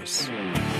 years.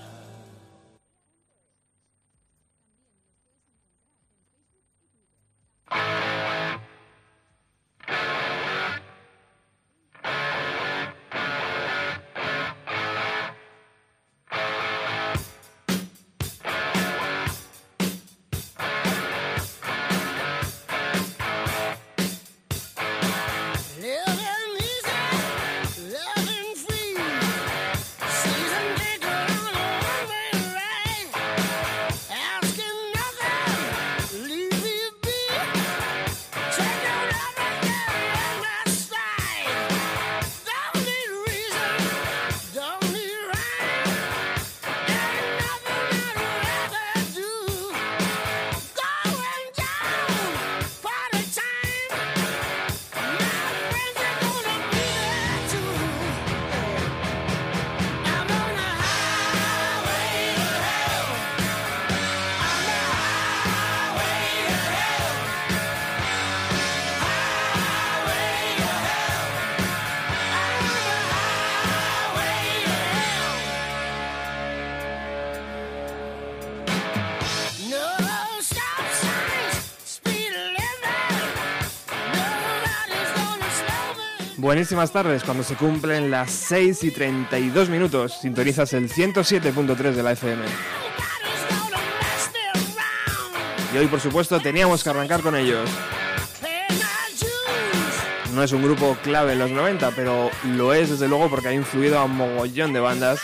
Buenísimas tardes, cuando se cumplen las 6 y 32 minutos, sintonizas el 107.3 de la FM. Y hoy, por supuesto, teníamos que arrancar con ellos. No es un grupo clave en los 90, pero lo es desde luego porque ha influido a un mogollón de bandas.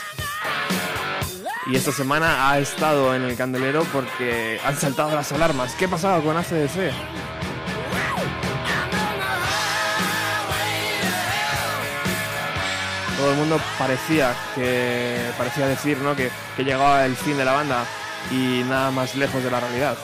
Y esta semana ha estado en el candelero porque han saltado las alarmas. ¿Qué pasaba con ACDC? Mundo parecía que parecía decir ¿no? que, que llegaba el fin de la banda y nada más lejos de la realidad.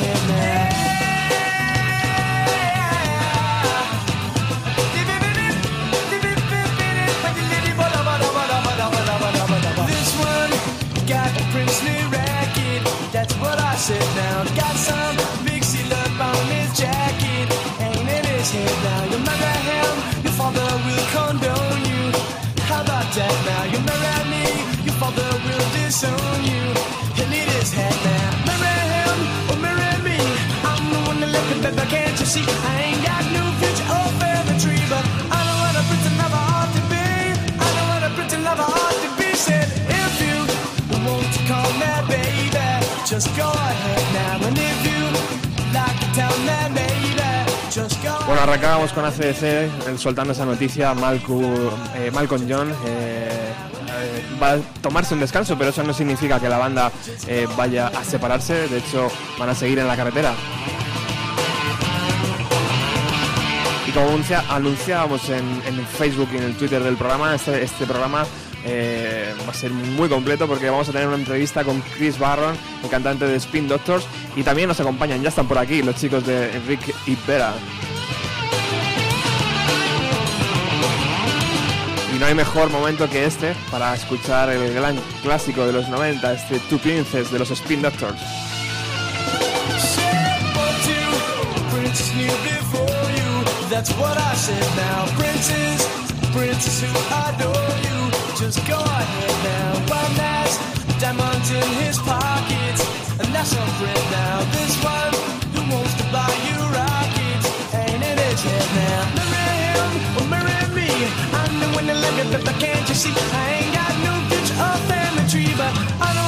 Yeah. Bueno, arrancábamos con ACDC, el soltando esa noticia, Malcolm, eh, Malcolm John eh, eh, va a tomarse un descanso, pero eso no significa que la banda eh, vaya a separarse, de hecho van a seguir en la carretera. Y como anunciábamos en, Facebook y en el Twitter del programa, este, este programa eh, va a ser muy completo porque vamos a tener una entrevista con Chris Barron, el cantante de Spin Doctors, y también nos acompañan, ya están por aquí los chicos de Enrique y Vera. Y no hay mejor momento que este para escuchar el gran clásico de los 90, este Two Princes de los Spin Doctors. That's what I said now. Princess, princess who adore you. Just go ahead now. One last diamonds in his pockets. And that's some bread now. This one who wants to buy you rockets. Ain't in his head now. Marry him or marry me. I'm the one that let me, but can't you see? I ain't got no future or family tree, but I know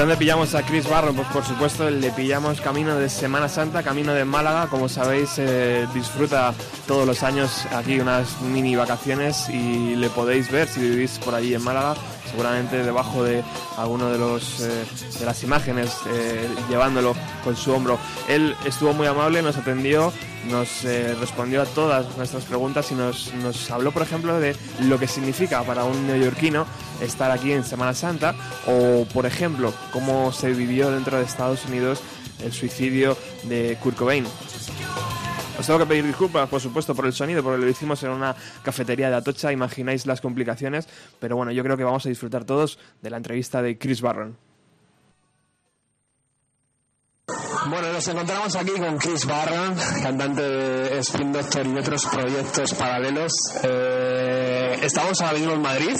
dónde pillamos a Chris Barron? Pues por supuesto le pillamos camino de Semana Santa, camino de Málaga. Como sabéis, eh, disfruta todos los años aquí unas mini vacaciones y le podéis ver si vivís por allí en Málaga, seguramente debajo de alguno de los eh, de las imágenes, eh, llevándolo con su hombro. Él estuvo muy amable, nos atendió, nos respondió a todas nuestras preguntas y nos, nos habló, por ejemplo, de lo que significa para un neoyorquino estar aquí en Semana Santa o, por ejemplo, cómo se vivió dentro de Estados Unidos el suicidio de Kurt Cobain. Os tengo que pedir disculpas, por supuesto, por el sonido, porque lo hicimos en una cafetería de Atocha, imagináis las complicaciones, pero bueno, yo creo que vamos a disfrutar todos de la entrevista de Chris Barron. Bueno, nos encontramos aquí con Chris Barron, cantante de Spin y otros proyectos paralelos. Eh, estamos ahora mismo en Madrid,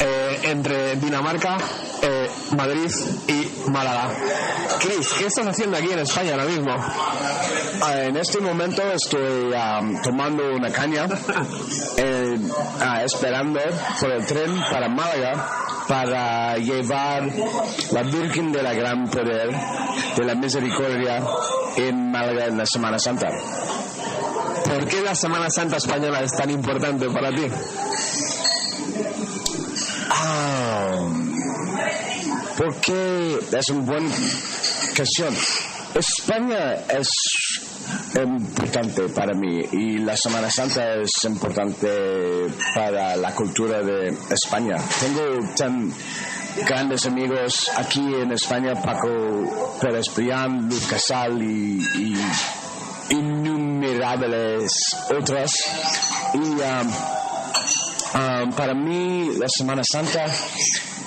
eh, entre Dinamarca, eh, Madrid y Málaga. Chris, ¿qué estás haciendo aquí en España ahora mismo? Ah, En este momento estoy am, tomando una caña, eh, ah, esperando por el tren para Málaga para llevar la Virgen de la Gran Poder de la Misericordia en Málaga en la Semana Santa. ¿Por qué la Semana Santa española es tan importante para ti? Ah, porque es una buena cuestión. España es importante para mí y la Semana Santa es importante para la cultura de España. Tengo tan grandes amigos aquí en España, Paco Pérez Brián, Luz Casal y, y otras. Y um, um, para mí la Semana Santa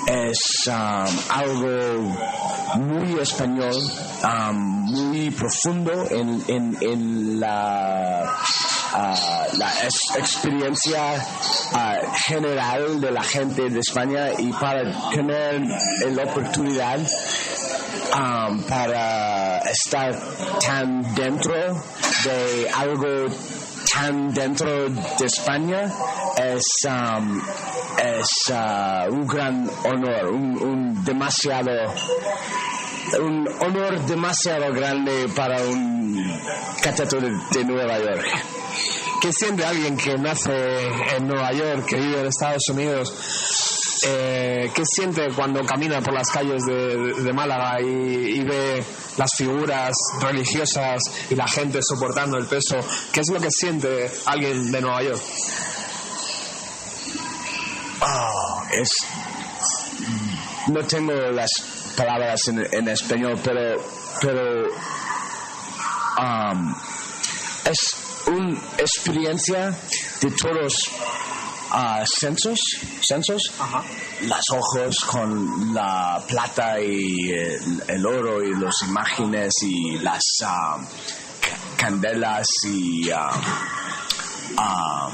es um, algo muy español, um, muy profundo en, en, en la, ah, la experiencia ah, general de la gente de España y para tener la oportunidad um, para estar tan dentro de algo tan dentro de España es, um, es ah, un gran honor, un, un demasiado un honor demasiado grande para un cateto de, Nueva York. ¿Qué siente alguien que nace en Nueva York, que vive en Estados Unidos? Eh, ¿Qué siente cuando camina por las calles de, Málaga y, y ve las figuras religiosas y la gente soportando el peso? ¿Qué es lo que siente alguien de Nueva York? Ah, es no tengo las palabras en, en español pero pero um, es una experiencia de todos sensos sensos las ojos con la plata y el, el oro y las imágenes y las ca- candelas y ah,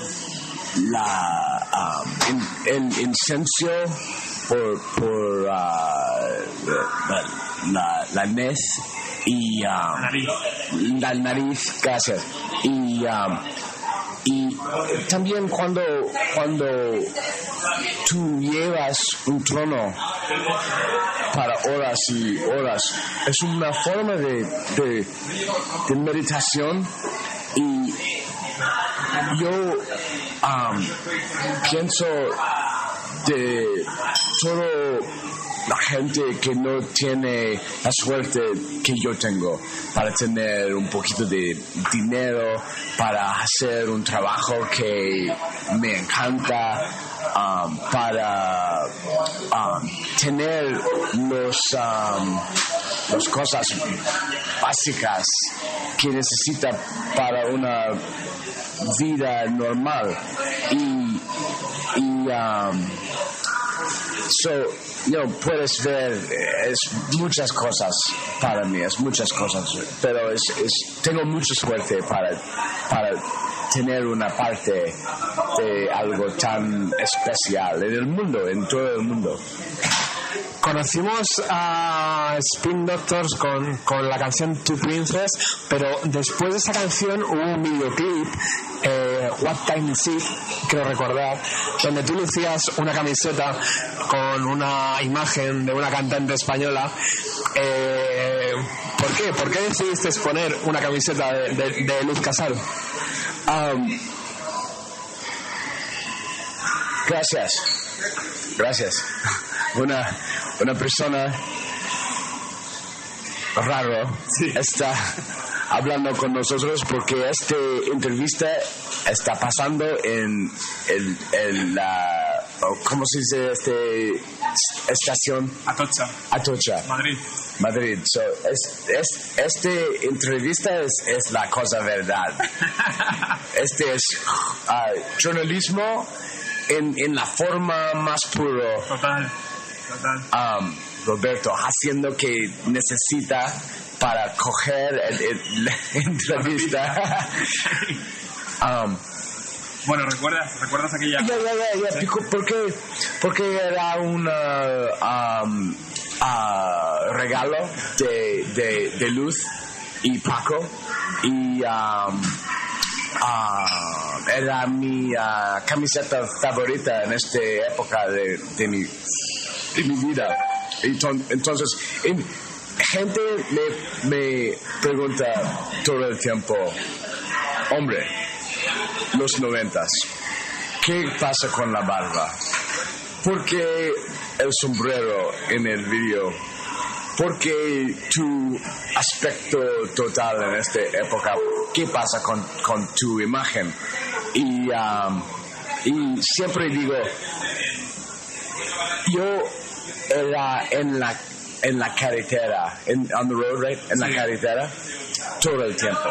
la, in- el incenso por, por ah, la, la, y ah, la nariz, gracias. Y, ah, y también cuando, cuando tú llevas un trono para horas y horas, es una forma de, de, meditación y yo am, pienso de todo la gente que no tiene la suerte que yo tengo para tener un poquito de dinero, para hacer un trabajo que me encanta, am, para am, tener los, am, las cosas básicas que necesita para una vida normal y, y um, so, puedes ver es muchas cosas para mí es muchas cosas pero es, es tengo mucha suerte para para tener una parte de algo tan especial en el mundo en todo el mundo. Conocimos a Spin Doctors con, con la canción Two Princess, pero después de esa canción hubo un videoclip, eh, What Time Is It, creo recordar, donde tú lucías una camiseta con una imagen de una cantante española. Eh, ¿Por qué? ¿Por qué decidiste poner una camiseta de, de- de Luz Casal? Um, gracias. Gracias. Una, una persona raro está hablando con nosotros porque esta entrevista está pasando en el, el, la, ¿cómo se dice? Este, estación Atocha, Atocha. Madrid. Madrid. So, es, es, este entrevista es, es la cosa verdad. Este es ah, jornalismo en, en la forma más puro. Total, total. um, Roberto, haciendo que necesita para coger el- el- la entrevista. um, Bueno, ¿recuerdas, ¿recuerdas aquella... ya, porque, porque era un um, ah, regalo de, de, de Luz y Paco y um, ah, era mi ah, camiseta favorita en esta época de, de, mi, de mi vida. Entonces, en- gente me, me pregunta todo el tiempo, hombre, los noventas. ¿Qué pasa con la barba? ¿Por qué el sombrero en el video? ¿Por qué tu aspecto total en esta época? ¿Qué pasa con, con tu imagen? Y, um, y siempre digo, yo era en la, en la carretera, en, on the road, right? En la carretera, todo el tiempo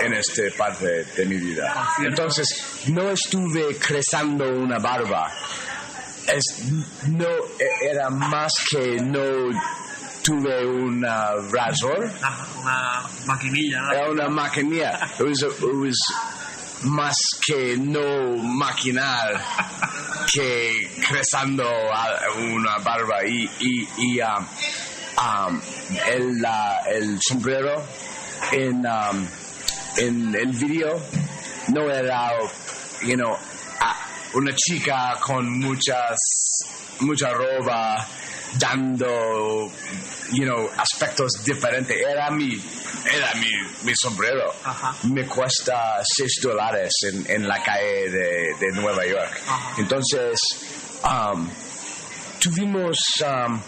en esta parte de mi vida. Entonces, no estuve creciendo una barba. es, no e- era más que no tuve una razor, Una maquinilla, era una maquinilla. It was, it was más que no maquinar que creciendo a- una barba y, y, y um, um, el, la- el sombrero en, um, en el video no era, you know, una chica con muchas, mucha ropa dando, you know, aspectos diferentes. Era mi, era mi, mi sombrero. Ajá. Me cuesta 6 dólares en, en la calle de, de Nueva York. Ajá. Entonces, um, tuvimos, um,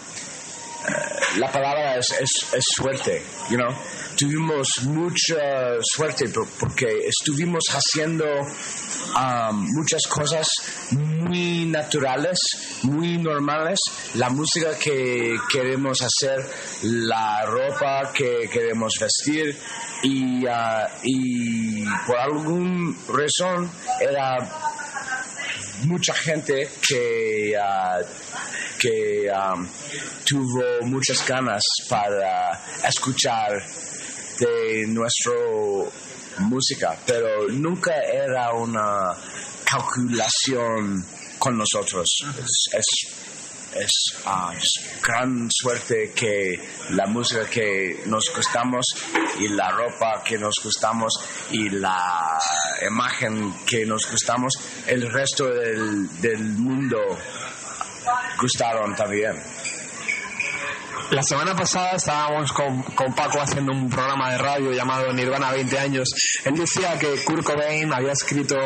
eh, la palabra es, es, suerte, you know. Tuvimos mucha suerte por- porque estuvimos haciendo um, muchas cosas muy naturales, muy normales. La música que queremos hacer, la ropa que queremos vestir y, y por algún razón era mucha gente que, ah, que um, tuvo muchas ganas para escuchar de nuestra música, pero nunca era una calculación con nosotros. Es, ah, es gran suerte que la música que nos gustamos y la ropa que nos gustamos y la imagen que nos gustamos, el resto del, del mundo gustaron también. La semana pasada estábamos con, con Paco haciendo un programa de radio llamado Nirvana 20 años. Él decía que Kurt Cobain había escrito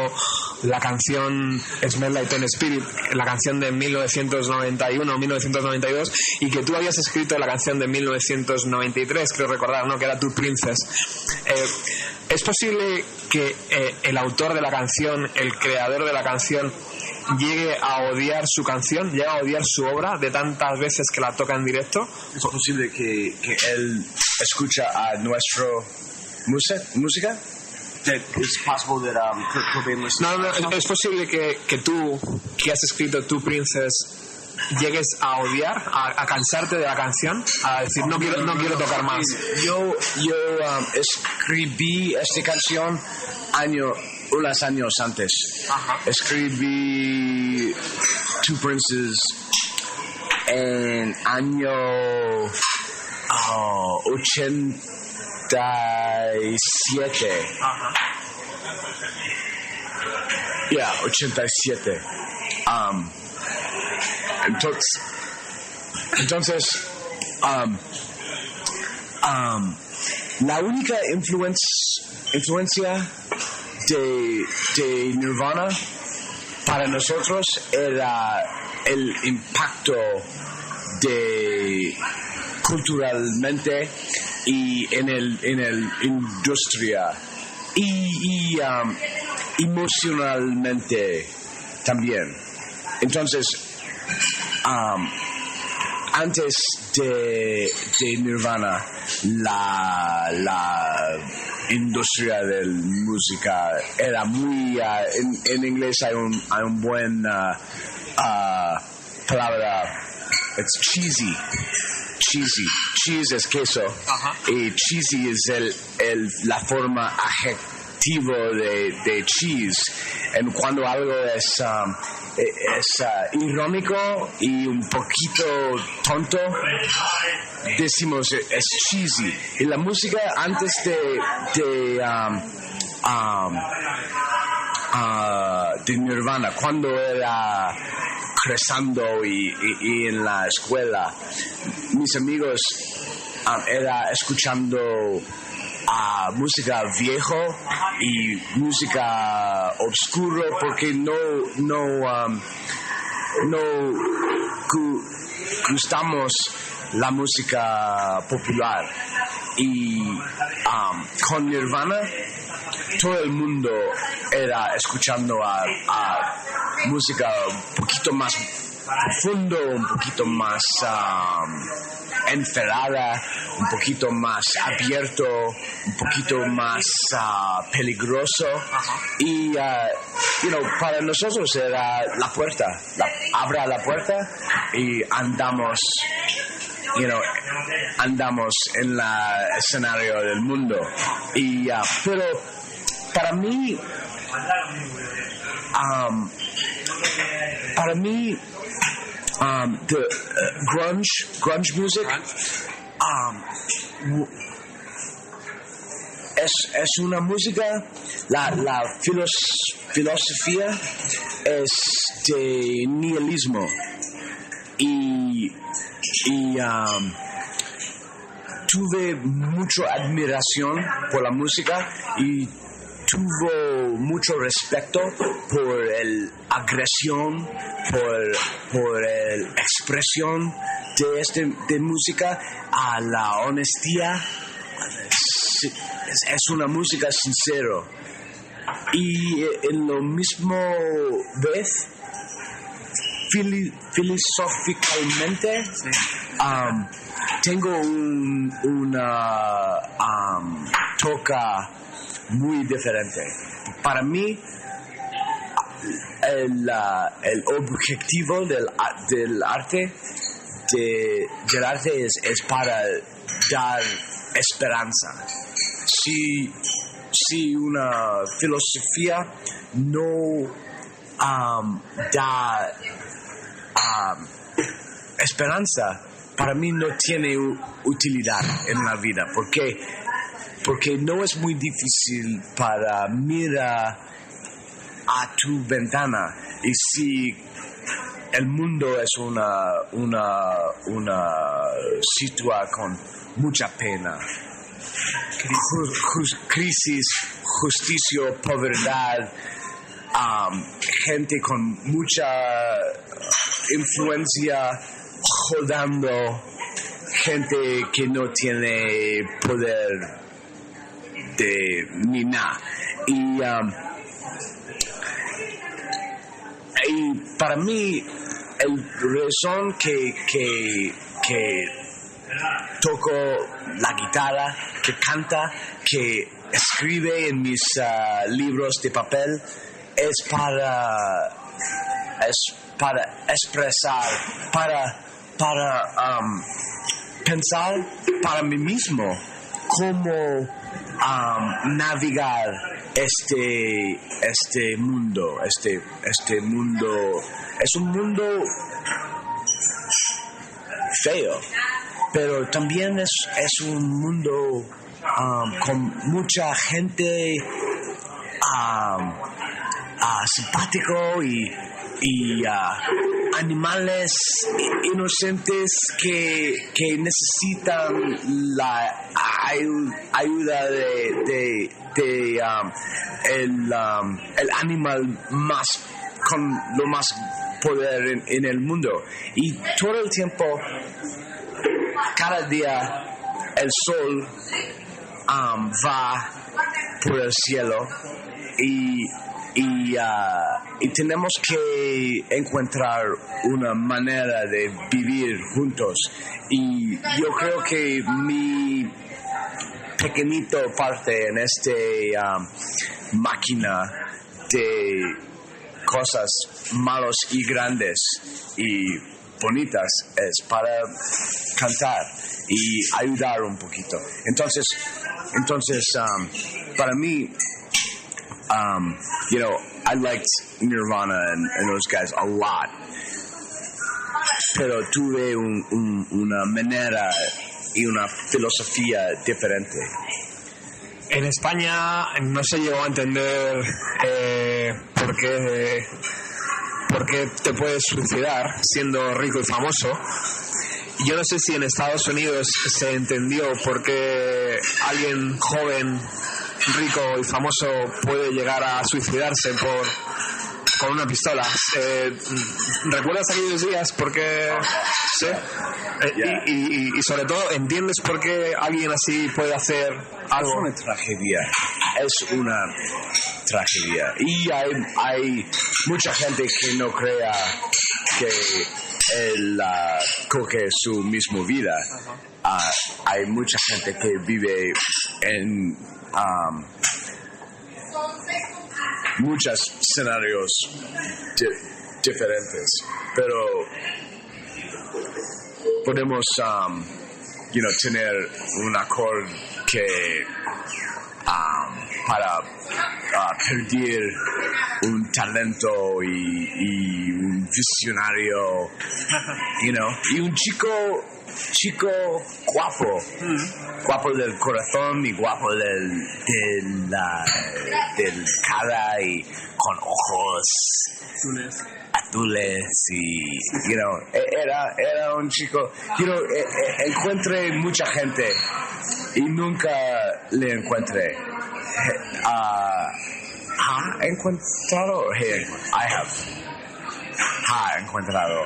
la canción Smell Like Teen Spirit, la canción de 1991-1992, y que tú habías escrito la canción de 1993, creo recordar, ¿no? Que era Tu Princess. Eh, ¿Es posible que eh, el autor de la canción, el creador de la canción, llegue a odiar su canción, llegue a odiar su obra de tantas veces que la toca en directo? ¿Es posible que, que él escucha a nuestra música? possible that um, No, to no, es posible que, que tú, que has escrito Tu Princess, llegues a odiar, a, a cansarte de la canción, a decir no quiero, no quiero tocar más. Yo, yo um, escribí esta canción año, unos años antes. Ajá. Escribí Two Princes en año oh, 87. Ajá. Ya, 87. Um, entonces, entonces um, um, la única influencia de, de Nirvana para nosotros era el impacto de culturalmente y en el en el industria. Y, y, um, emocionalmente también. Entonces um, antes de, de Nirvana la, la industria de música era muy uh, en, en inglés hay un, hay un buen uh, uh, palabra it's cheesy cheesy cheese es queso y cheesy es el, el, la forma adjetivo de, de cheese. En cuando algo es um, es uh, irónico y un poquito tonto. Decimos eh, es cheesy. Y la música antes de de um, um, ah, de Nirvana cuando era creciendo y, y- y en la escuela mis amigos um, era escuchando ah, música viejo y música oscuro porque no no um, no gu- gustamos la música popular. Y um, con Nirvana todo el mundo era escuchando a, a música un poquito más profundo, un poquito más um, un poquito más abierto, un poquito más ah, peligroso. Y uh, you know, para nosotros era la puerta, la- abra la puerta y andamos, you know, andamos en el escenario del mundo. Y, ah, pero para mí, um, para mí, um, the uh, grunge, grunge music, es, es una música, la, la filos- filosofía es de nihilismo. Y, y tuve mucha admiración por la música y tuvo mucho respeto por el agresión, por, por el expresión de este de música a la honestidad. Es, es una música sincero. Y eh, en lo mismo vez, filosóficamente, um, tengo un- una um, toca muy diferente. Para mí, el, el objetivo del, del arte de- del arte es, es para dar esperanza. Si, si una filosofía no da um, esperanza, para mí no tiene utilidad en la vida, porque, porque no es muy difícil para mirar a tu ventana y si el mundo es una, una, una situa con mucha pena. Crisis, justicia, pobreza, um, gente con mucha influencia jodando, gente que no tiene poder de ni nada. Y, um, y para mí, el razón que, que, que toco la guitarra, que canta, que escribe en mis ah, libros de papel, es para, es para expresar, para, para um, pensar para mí mismo cómo um, navegar este, este mundo, este, este mundo, es un mundo feo, pero también es, es un mundo um, con mucha gente um, ah, simpático y, y ah, animales inocentes que, que necesitan la ayu- ayuda de, de, de, um, el, um, el animal más con lo más poder en, en el mundo. Y todo el tiempo cada día el sol um, va por el cielo y, y, ah, y tenemos que encontrar una manera de vivir juntos. Y yo creo que mi pequeñito parte en este um, máquina de cosas malos y grandes y bonitas es para cantar y ayudar un poquito. Entonces, entonces um, para mí, um, you know, I liked Nirvana and, and those guys a lot. Pero tuve un- un- una manera y una filosofía diferente. En España no se llegó a entender eh, por, qué, te puedes suicidar siendo rico y famoso. Yo no sé si en Estados Unidos se entendió por qué alguien joven, rico y famoso puede llegar a suicidarse por con una pistola. Eh, ¿Recuerdas aquellos días? Porque sí. Eh, y, y- y sobre todo, ¿entiendes por qué alguien así puede hacer Es algo? una tragedia. Es una tragedia. Y hay, hay mucha gente que no crea que él ah, coge su misma vida. Ah, hay mucha gente que vive en um, muchos escenarios di- diferentes, pero podemos um, you know, tener un acorde que um, para uh, perder un talento y, y un visionario, you know, y un chico chico guapo, guapo del corazón y guapo del, del, la- del cara y con ojos azules. y you know e- era era un chico you know e- e- encontré mucha gente y nunca le encontré Eh, ah, ha encontrado He- I have ha encontrado.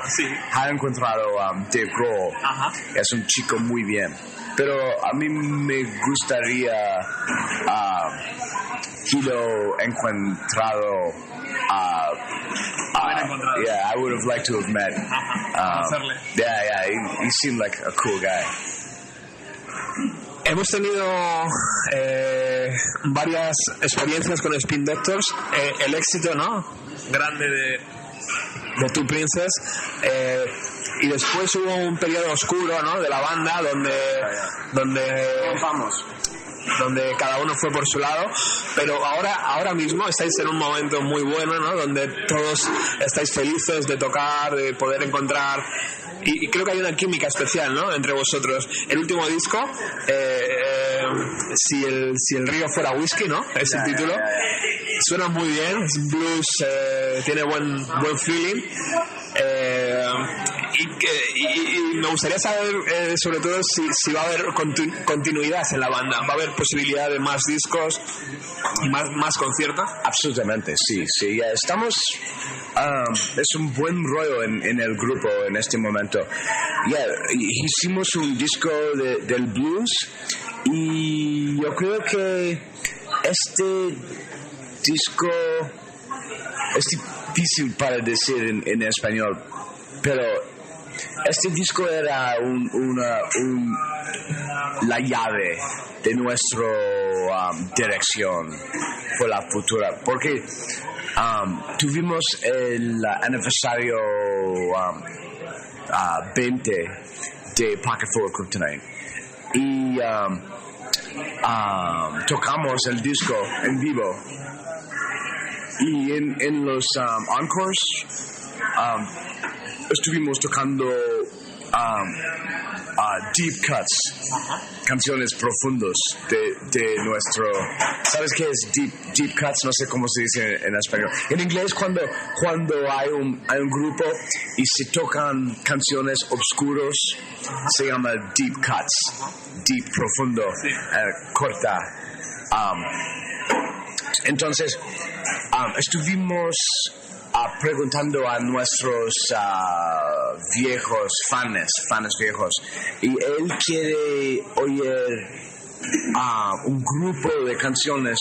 Ha encontrado um, Dave Grohl. Es un chico muy bien. Pero a mí me gustaría ah, que lo encontrado ah, ah, yeah I would have liked to have met um, yeah yeah he, he seemed like a cool guy. Hemos tenido eh, varias experiencias con Spin Doctors. Eh, el éxito, ¿no? Grande de, de Two Princess. Eh, y después hubo un periodo oscuro, ¿no? De la banda donde, donde donde cada uno fue por su lado, pero ahora, ahora mismo estáis en un momento muy bueno, ¿no? Donde todos estáis felices de tocar, de poder encontrar, y, y creo que hay una química especial, ¿no? Entre vosotros. El último disco, eh, eh, si, el, si el río fuera whisky, ¿no? Es el título. Suena muy bien, es blues, eh, tiene buen, buen feeling. Eh, y, que- y- y me gustaría saber, eh, sobre todo, si, si va a haber continu- continuidad en la banda. ¿Va a haber posibilidad de más discos más, más conciertos? Absolutamente, sí, sí. Estamos. um, es un buen rollo en, en el grupo en este momento. Ya, hicimos un disco de- del blues y yo creo que este disco es difícil para decir en, en español, pero este disco era un, una, un- la llave de nuestra dirección por la futura, porque um, tuvimos el aniversario um, ah, 20 de Pocket Full of Kryptonite y um, um, tocamos el disco en vivo. Y en, en los um, encores um, estuvimos tocando um, uh, deep cuts, canciones profundos de, de nuestro... ¿Sabes qué es deep, deep cuts? No sé cómo se dice en, en español. En inglés cuando, cuando hay, un, hay un grupo y se tocan canciones obscuros, se llama deep cuts. Deep, profundo, eh, corta. Um, entonces, um, estuvimos ah, preguntando a nuestros ah, viejos fans, fans viejos, y él quiere oír ah, un grupo de canciones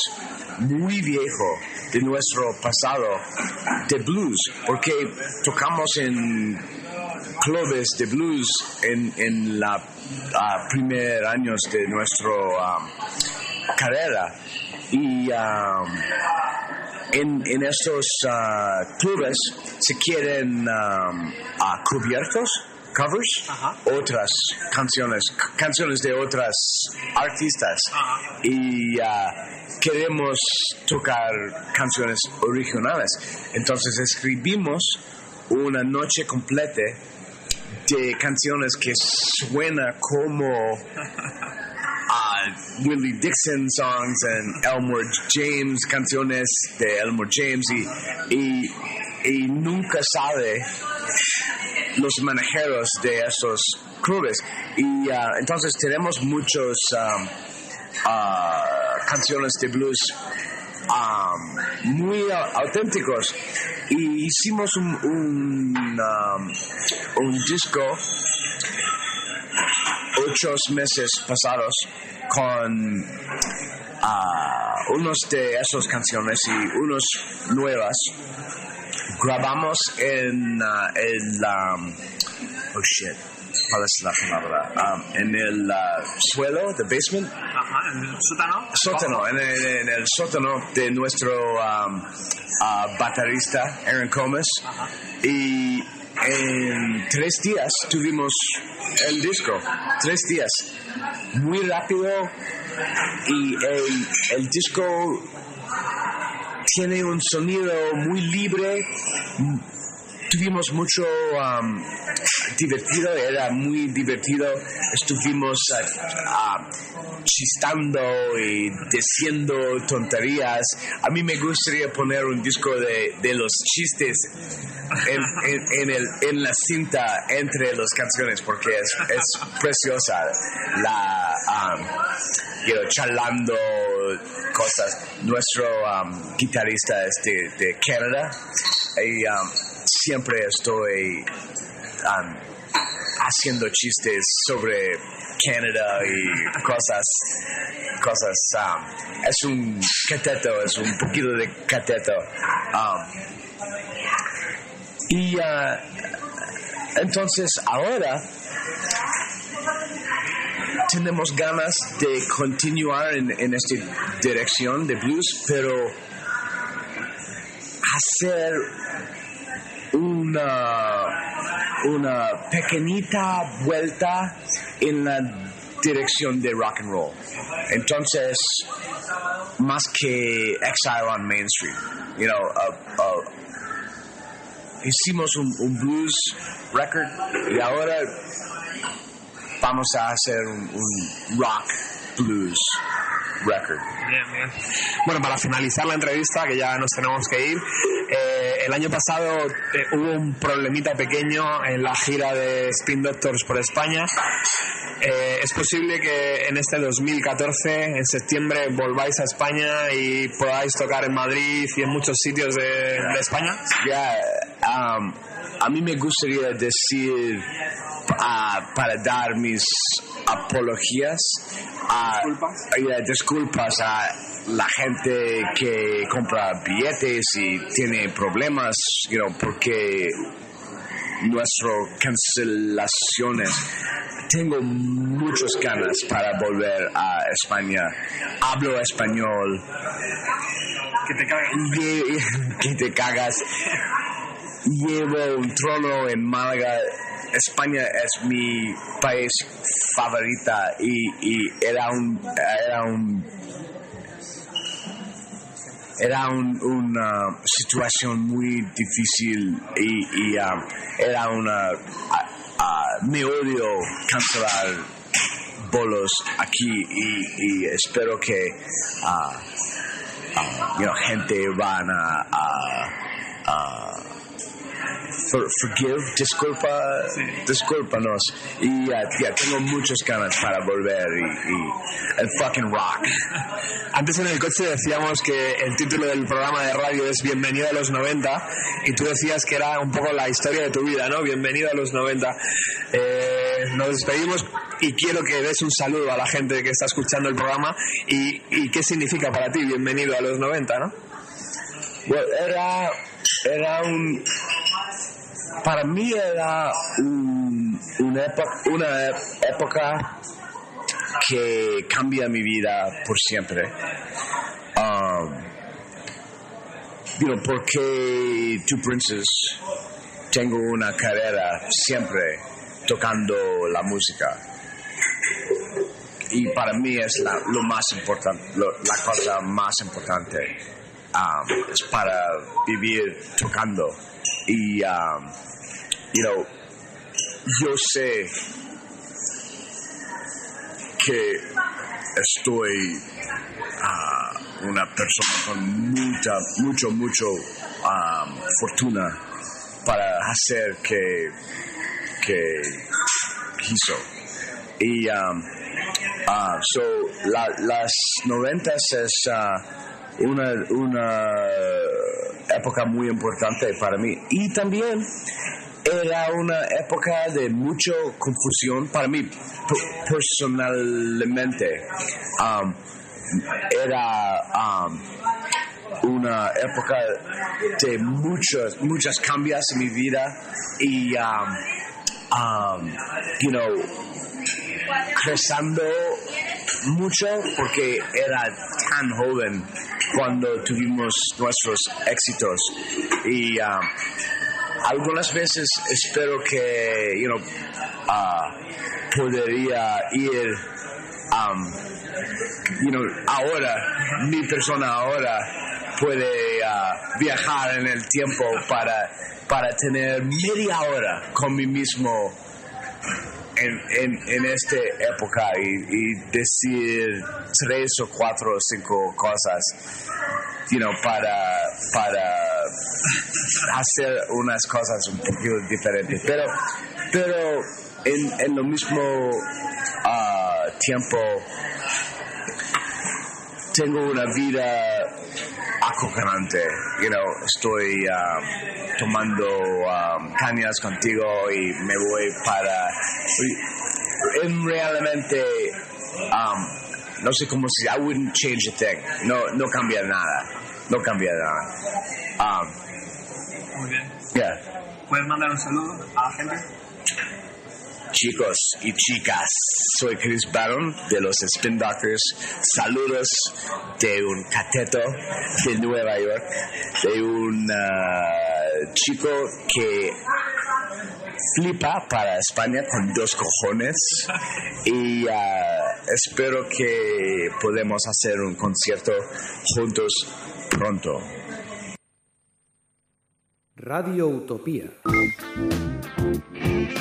muy viejo de nuestro pasado de blues, porque tocamos en clubes de blues en, en la primer años de nuestro ah, carrera. Y en, en estos ah, clubes se quieren um, cubiertos covers otras canciones canciones de otras artistas. Y ah, queremos tocar canciones originales. Entonces escribimos una noche completa de canciones que suena como uh, Willie Dixon songs and Elmore James canciones de Elmore James y, y, nunca sabe los manejeros de esos clubes. Y uh, entonces tenemos muchos um, uh, canciones de blues um, muy auténticos. Y hicimos un, un, un disco ocho meses pasados con ah, unos de esas canciones y unos nuevas grabamos en ah, el um, oh shit ¿cuál es la palabra? Um, en el ah, suelo the basement Ah, ¿En el sótano? sótano, en el, en el sótano de nuestro um, ah, baterista Aaron Comas. Y en tres días tuvimos el disco, tres días, muy rápido y el, el disco tiene un sonido muy libre. Tuvimos mucho um, divertido, era muy divertido. Estuvimos ah, chistando y diciendo tonterías. A mí me gustaría poner un disco de, de los chistes en, en- el, en la cinta entre las canciones porque es, es preciosa. La, um, charlando cosas. Nuestro um, guitarrista es de, de Canadá y siempre estoy um, haciendo chistes sobre Canadá y cosas cosas um, es un cateto es un poquito de cateto um, y ah, entonces ahora tenemos ganas de continuar en, en esta dirección de blues, pero hacer una, una pequeñita vuelta en la dirección de rock and roll. Entonces, más que Exile on Main Street, you know, uh, uh, hicimos un, blues record y ahora vamos a hacer un rock blues record. Bien, bien. Bueno, para finalizar la entrevista, que ya nos tenemos que ir, eh, el año pasado eh, hubo un problemita pequeño en la gira de Spin Doctors por España. Eh, es posible que en este 2014, en septiembre, volváis a España y podáis tocar en Madrid y en muchos sitios de, de España. Ya, um, a mí me gustaría decir ah, para dar mis apologías a ya, disculpas a la gente que compra billetes y tiene problemas, you know, porque nuestro cancelaciones. Tengo muchas ganas para volver a España. Hablo español. Que te. Lle- que te cagas. Llevo un trono en Málaga. España es mi país favorita y, y era un era un era un- una situación muy difícil y, y, um, era una me odio cancelar bolos aquí y, y espero que know, gente van a for- forgive, disculpa, discúlpanos. Y ya ya tengo muchas ganas para volver y, y el fucking rock. Antes en el coche decíamos que el título del programa de radio es Bienvenido a los 90 y tú decías que era un poco la historia de tu vida, ¿no? Bienvenido a los 90. Eh, nos despedimos y quiero que des un saludo a la gente que está escuchando el programa y, y qué significa para ti Bienvenido a los 90, ¿no? Well, era, era un. Para mí era un- una, época, una época que cambia mi vida por siempre. Um, porque Tu Princess tengo una carrera siempre tocando la música. Y para mí es la, lo más importante, la cosa más importante um, es para vivir tocando. Y, um, you know, yo sé que estoy una persona con mucha, mucho, mucho fortuna para hacer que, que quiso. Y um, ah, so, la- las noventas es ah, una, una época muy importante para mí. Y también era una época de mucha confusión para mí per- personalmente. Um, era um, una época de muchos, muchas cambios en mi vida y, um, um, you know, creciendo mucho porque era tan joven cuando tuvimos nuestros éxitos y algunas veces espero que you know, ah, podría ir um, ahora mi persona ahora puede ah, viajar en el tiempo para para tener media hora con mí mismo en, en, en esta época y, decir tres o cuatro o cinco cosas you know, para, para hacer unas cosas un poquito diferentes. Pero, pero en, en lo mismo ah, tiempo tengo una vida acojonante. You know, estoy um, tomando um, cañas contigo y me voy para... En realmente, um, no sé cómo si I wouldn't change a thing. No, no cambia nada. No cambia nada. Um, Muy bien. yeah. ¿Puedes mandar un saludo a la gente? Chicos y chicas, soy Chris Barron de los Spin Doctors. Saludos de un cateto de Nueva York, de un ah, chico que flipa para España con dos cojones y ah, espero que podemos hacer un concierto juntos pronto. Radio Utopía.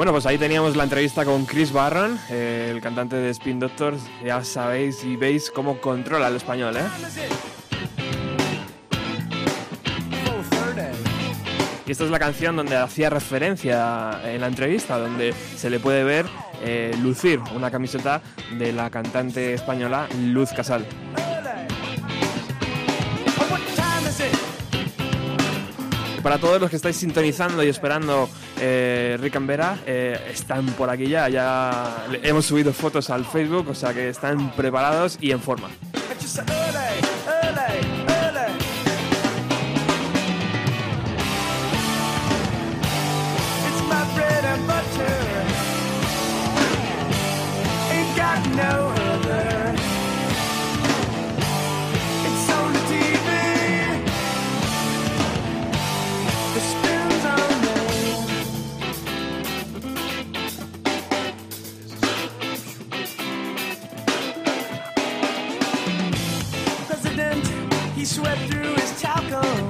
Bueno, pues ahí teníamos la entrevista con Chris Barron, el cantante de Spin Doctors. Ya sabéis y veis cómo controla el español, ¿eh? Y esta es la canción donde hacía referencia en la entrevista, donde se le puede ver eh, lucir una camiseta de la cantante española Luz Casal. Para todos los que estáis sintonizando y esperando eh, Rick and Vera, eh, están por aquí ya, ya hemos subido fotos al Facebook, o sea que están preparados y en forma. Just he swept through his talcums.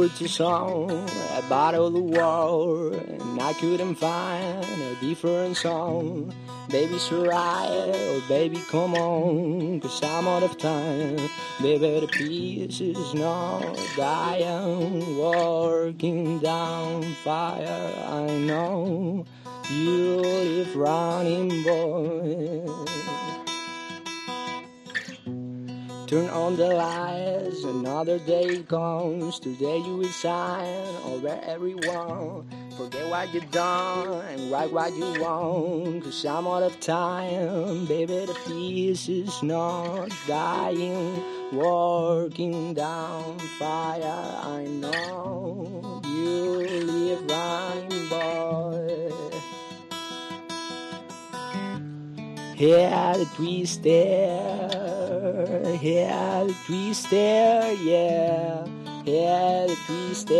Wrote a song about all the war, and I couldn't find a different song. Baby, Soraya, oh baby, come on, cause I'm out of time. Baby, the piece is not dying, working down fire. I know you live running, boy. Turn on the lights, another day comes. Today you will sign over everyone. Forget what you've done and write what you want. Cause I'm out of time, baby. The peace is not dying. Working down fire, I know you live running, boy. Yeah, the twister. Yeah, the twister. Yeah. Yeah, the twister.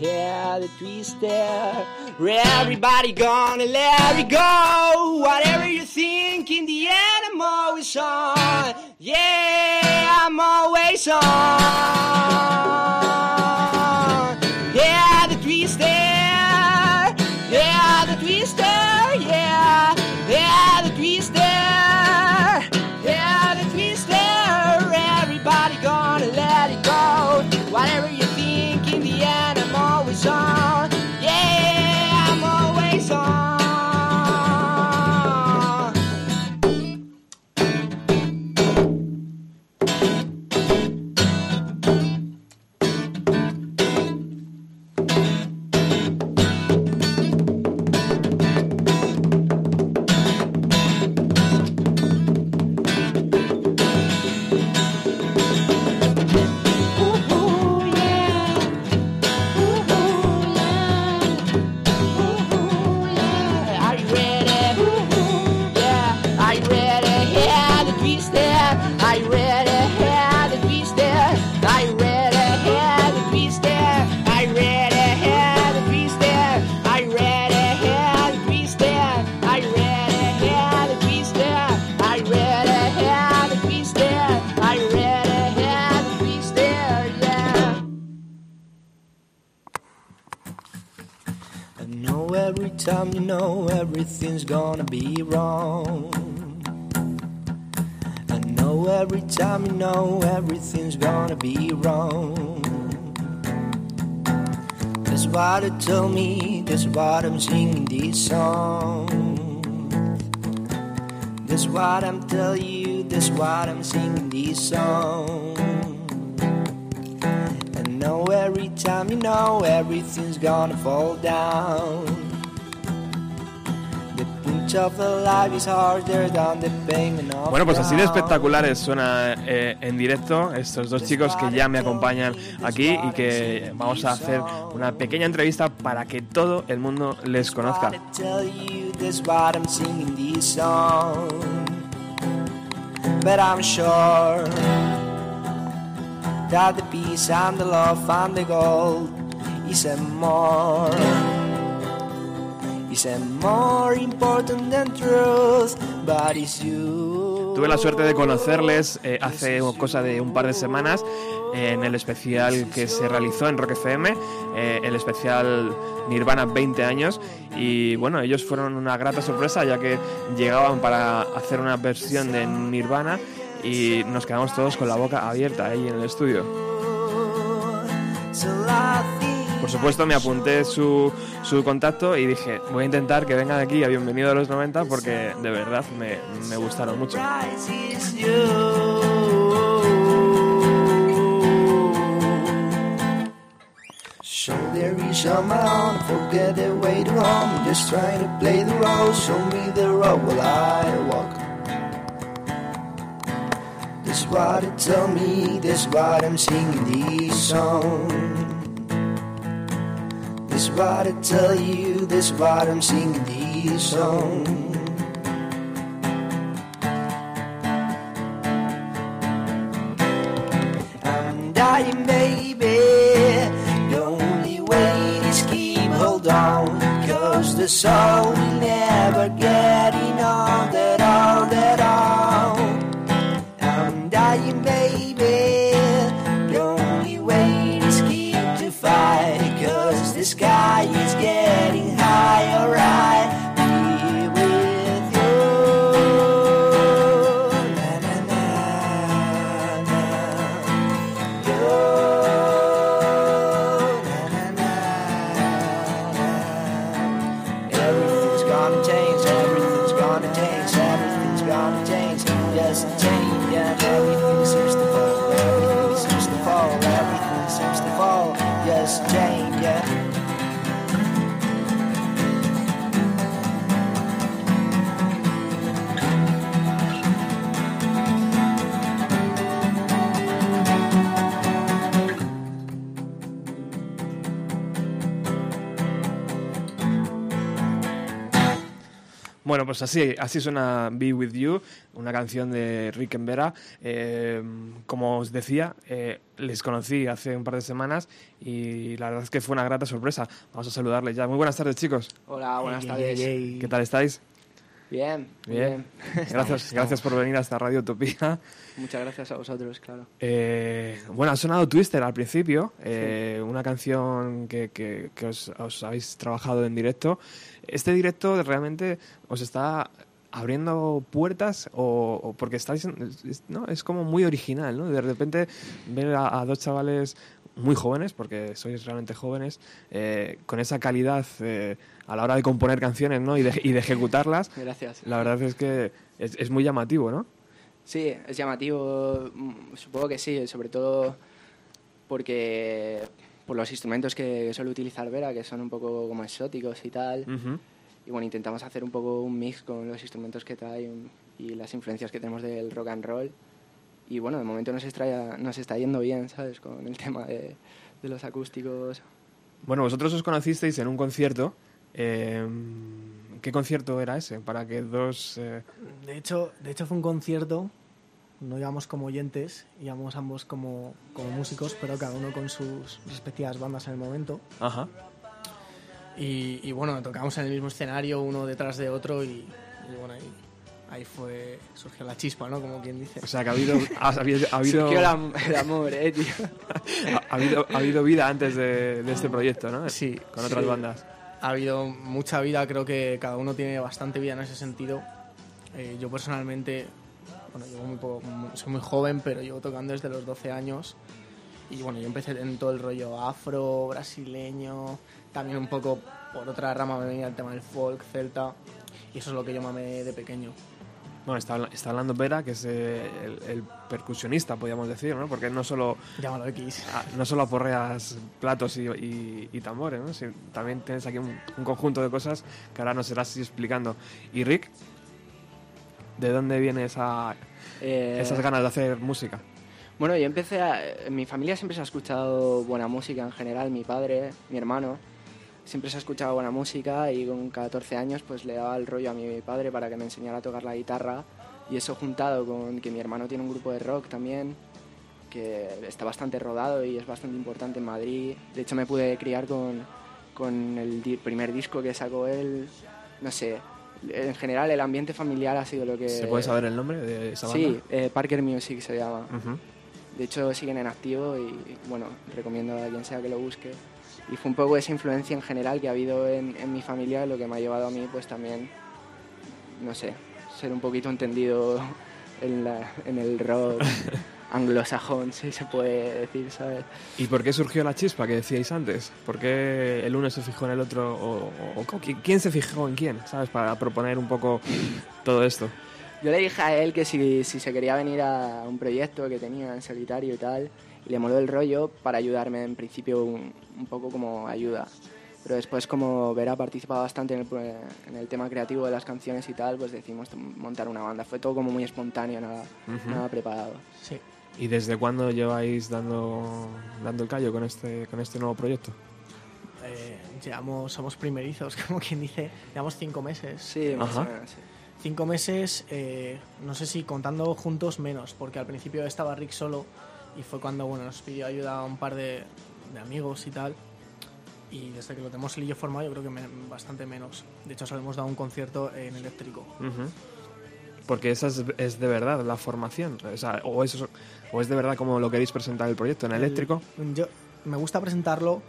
Yeah, the twister. Everybody gonna let it go. Whatever you think, in the end, I'm always on. Yeah, I'm always on. Yeah, the twister. Time you know everything's gonna be wrong. I know every time you know everything's gonna be wrong. That's why they tell me, that's why I'm singing this song. That's what I'm telling you, that's why I'm singing this song. I know every time you know everything's gonna fall down. Bueno, pues así de espectaculares suena eh, en directo estos dos chicos que ya me acompañan aquí y que vamos a hacer una pequeña entrevista para que todo el mundo les conozca. I tell you this what I'm singing this song. But I'm sure that the peace and the love and the gold is a more is a more important than truth, but it's you. Tuve la suerte de conocerles eh, hace cosa de un par de semanas eh, en el especial que se realizó en Rock FM, eh, el especial Nirvana 20 años. Y bueno, ellos fueron una grata sorpresa ya que llegaban para hacer una versión de Nirvana y nos quedamos todos con la boca abierta ahí en el estudio. Por supuesto, me apunté su, su contacto y dije, voy a intentar que vengan aquí a Bienvenido a los 90 porque de verdad me, me gustaron mucho. So there is forget the way to home. Just trying to play the role, show me the road while I walk. Me, I'm singing this song. That's what I tell you, that's what I'm singing these songs. I'm dying, baby. The only way is keep hold on. Cause the soul will never get enough pues así, así suena Be With You, una canción de Rick en Vera. Eh, como os decía, eh, les conocí hace un par de semanas y la verdad es que fue una grata sorpresa. Vamos a saludarles ya. Muy buenas tardes, chicos. Hola, buenas tardes. ¿Qué tal estáis? Bien, Bien. Gracias, gracias por venir a esta Radio Utopía. Muchas gracias a vosotros, claro. Eh, bueno, ha sonado Twister al principio, eh, una canción que, que- que os, os habéis trabajado en directo. ¿Este directo realmente os está abriendo puertas o, o porque estáis ¿no? es como muy original, ¿no? De repente ver a, a dos chavales muy jóvenes, porque sois realmente jóvenes, eh, con esa calidad eh, a la hora de componer canciones ¿no? y, de, y de ejecutarlas, Gracias. la verdad es que es, es muy llamativo, ¿no? Sí, es llamativo, mm, supongo que sí, sobre todo porque por los instrumentos que suele utilizar Vera, que son un poco como exóticos y tal. Ujú. Y bueno, intentamos hacer un poco un mix con los instrumentos que trae y las influencias que tenemos del rock and roll. Y bueno, de momento nos está, nos está yendo bien, ¿sabes? Con el tema de, de los acústicos. Bueno, vosotros os conocisteis en un concierto. eh, ¿Qué concierto era ese? Para que dos... eh, De hecho, de hecho fue un concierto, no íbamos como oyentes, íbamos ambos como, como músicos, pero cada uno con sus respectivas bandas en el momento. Ajá. Y, y bueno, tocamos en el mismo escenario, uno detrás de otro, y, y bueno, ahí, ahí fue, surgió la chispa, ¿no? Como quien dice. O sea, que ha habido... Ha, habido, ha habido, Surgió el, am- el amor, ¿eh, tío? ha- ha habido, ha habido vida antes de, de este proyecto, ¿no? Sí, Con otras sí. bandas. Ha habido mucha vida, creo que cada uno tiene bastante vida en ese sentido. Eh, yo personalmente, bueno, llevo muy poco- soy muy joven, pero llevo tocando desde los 12 años. Y bueno, yo empecé en todo el rollo afro, brasileño, también un poco por otra rama me venía el tema del folk, celta. Y eso es lo que yo mamé de pequeño. Bueno, está, está hablando Vera, que es eh, el, el percusionista, podríamos decir, ¿no? Porque no solo, Llámalo X. no solo aporreas platos y, y- y tambores, ¿no? Si- también tienes aquí un, un conjunto de cosas que ahora nos irás explicando. Y Rick, ¿de dónde viene esa, Eh, esas ganas de hacer música? Bueno, yo empecé a... En mi familia siempre se ha escuchado buena música en general. Mi padre, mi hermano, siempre se ha escuchado buena música y con 14 años pues le daba el rollo a mi padre para que me enseñara a tocar la guitarra. Y eso juntado con que mi hermano tiene un grupo de rock también, que está bastante rodado y es bastante importante en Madrid. De hecho me pude criar con, con el primer disco que sacó él. No sé, en general el ambiente familiar ha sido lo que... ¿Se puede saber el nombre de esa banda? Sí, eh, Parker Music se llama. Ujú. De hecho, siguen en activo y, bueno, recomiendo a quien sea que lo busque. Y fue un poco esa influencia en general que ha habido en, en mi familia lo que me ha llevado a mí, pues también, no sé, ser un poquito entendido en, la- en el rock anglosajón, si se puede decir, ¿sabes? ¿Y por qué surgió la chispa que decíais antes? ¿Por qué el uno se fijó en el otro? ¿O, o- o qui- quién se fijó en quién? ¿Sabes? Para proponer un poco todo esto. Yo le dije a él que si, si se quería venir a un proyecto que tenía en solitario y tal, y le moló el rollo para ayudarme en principio un, un poco como ayuda. Pero después como Vera participado bastante en el, en el tema creativo de las canciones y tal, pues decidimos montar una banda. Fue todo como muy espontáneo, nada, Ujú. nada preparado. Sí. ¿Y desde cuándo lleváis dando, dando el callo con este, con este nuevo proyecto? Eh, llevamos, somos primerizos, como quien dice. Llevamos cinco meses. Sí, más Ajá. o menos, sí. Cinco meses, eh, no sé si contando juntos menos, porque al principio estaba Rick solo y fue cuando bueno, nos pidió ayuda a un par de, de amigos y tal. Y desde que lo tenemos él y yo formado, yo creo que me- bastante menos. De hecho, solo hemos dado un concierto en eléctrico. Porque esa es, es de verdad la formación. O, sea, o, eso, o es de verdad como lo queréis presentar el proyecto, en eléctrico. Yo me gusta presentarlo